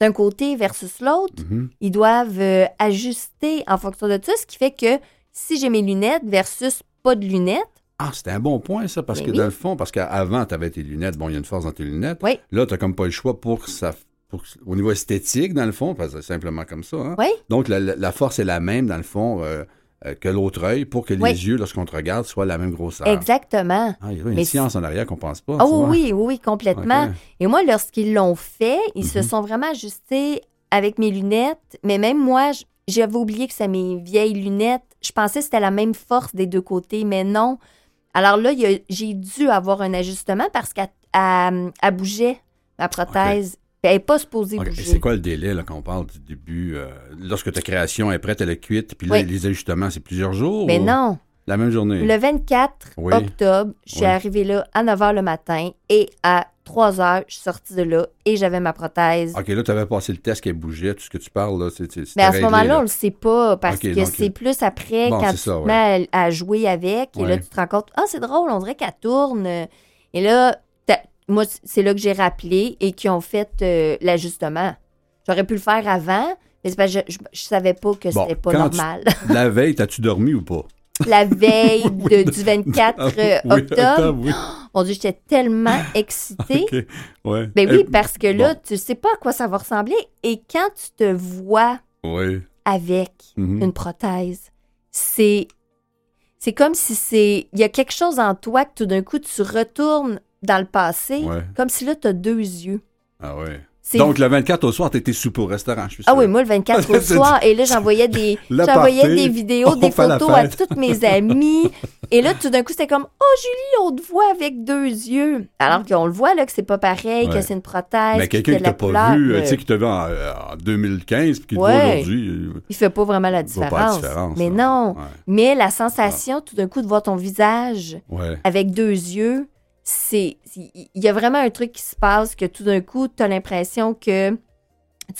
d'un côté versus l'autre. Mhm. Ils doivent euh, ajuster en fonction de ça, ce qui fait que si j'ai mes lunettes versus pas de lunettes, Ah, c'était un bon point, ça, parce Ben que oui. dans le fond, parce qu'avant, tu avais tes lunettes, bon, il y a une force dans tes lunettes. Oui. Là, tu comme pas le choix pour que ça. pour au niveau esthétique, dans le fond, parce que c'est simplement comme ça. hein. Oui. Donc, la, la- force est la même, dans le fond, euh, euh, que l'autre œil pour que Oui. les yeux, lorsqu'on te regarde, soient la même grosseur. exactement. Ah, il y a une Mais science en arrière qu'on pense pas. Oh oui, oui, oui, complètement. Et moi, lorsqu'ils l'ont fait, ils se Mhm. sont vraiment ajustés avec mes lunettes. Mais même moi, j'avais oublié que c'est mes vieilles lunettes. Je pensais que c'était la même force des deux côtés, mais non. Alors là, j'ai dû avoir un ajustement parce qu'elle elle- elle bougeait, ma prothèse. Elle n'est pas supposée OK. Et bouger. c'est quoi le délai là, quand on parle du début? euh, lorsque ta création est prête, elle est cuite, puis là, les ajustements, c'est plusieurs jours? Mais ou? non. La même journée? Le 24 Oui. octobre, je suis Oui. arrivée là à 9 h le matin et à 3 h, je suis sortie de là et j'avais ma prothèse. OK, là, tu avais passé le test qu'elle bougeait, tout ce que tu parles, là, c'est Mais à ce moment-là, là. on le sait pas parce que c'est plus après bon, quand tu ça, te ouais. mets à, à jouer avec et là, tu te rends compte, ah, c'est drôle, on dirait qu'elle tourne. Et là, moi, c'est là que j'ai rappelé et qui ont fait euh, l'ajustement. J'aurais pu le faire avant, Mais c'est parce que je, je savais pas que Bon, c'était pas tu- normal. La veille, t'as-tu dormi ou pas? La veille de- du 24 euh, Oui, octobre, oui. mon Dieu, j'étais tellement excitée. OK, ouais. Ben oui, Eh, parce que là, bon. tu sais pas à quoi ça va ressembler. Et quand tu te vois Oui. avec Mhm. une prothèse, c'est c'est comme si c'est il y a quelque chose en toi que tout d'un coup tu retournes dans le passé, comme si là tu as deux yeux. Ah ouais. Donc, le 24 au soir, t'étais soupe au restaurant, je suis ah sûr. oui, moi le 24 au soir et là j'envoyais des j'envoyais des vidéos, des photos à toutes mes amies et là tout d'un coup c'était comme "Oh Julie, on te voit avec deux yeux." Alors qu'on le voit là que c'est pas pareil, Ouais. que c'est une prothèse, Mais quelqu'un que qui t'a pas couleur, vu, euh, tu sais, qui t'a vu en, euh, en 2015 puis qui te voit aujourd'hui. euh, il fait pas vraiment la pas différence. Mais non, Ouais. mais la sensation tout d'un coup de voir ton visage avec deux yeux, c'est il y a vraiment un truc qui se passe que tout d'un coup, tu l'impression que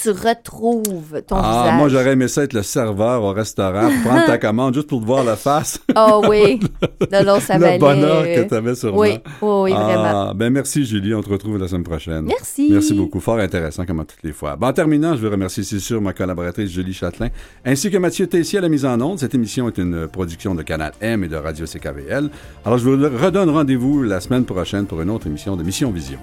tu retrouves ton Ah, visage. moi, j'aurais aimé ça être le serveur au restaurant prendre ta commande juste pour te voir la face. Oh oui. Non, non, ça le bonheur que tu avais sur Oui, oui, oui, vraiment. Ah, ben merci, Julie. On te retrouve la semaine prochaine. Merci. Merci beaucoup. Fort intéressant comme toutes les fois. En terminant, je veux remercier, c'est sûr, ma collaboratrice Julie Châtelain, ainsi que Mathieu Tessier à la mise en onde. Cette émission est une production de Canal M et de Radio CKVL. Alors, je vous redonne rendez-vous la semaine prochaine pour une autre émission de Mission Vision.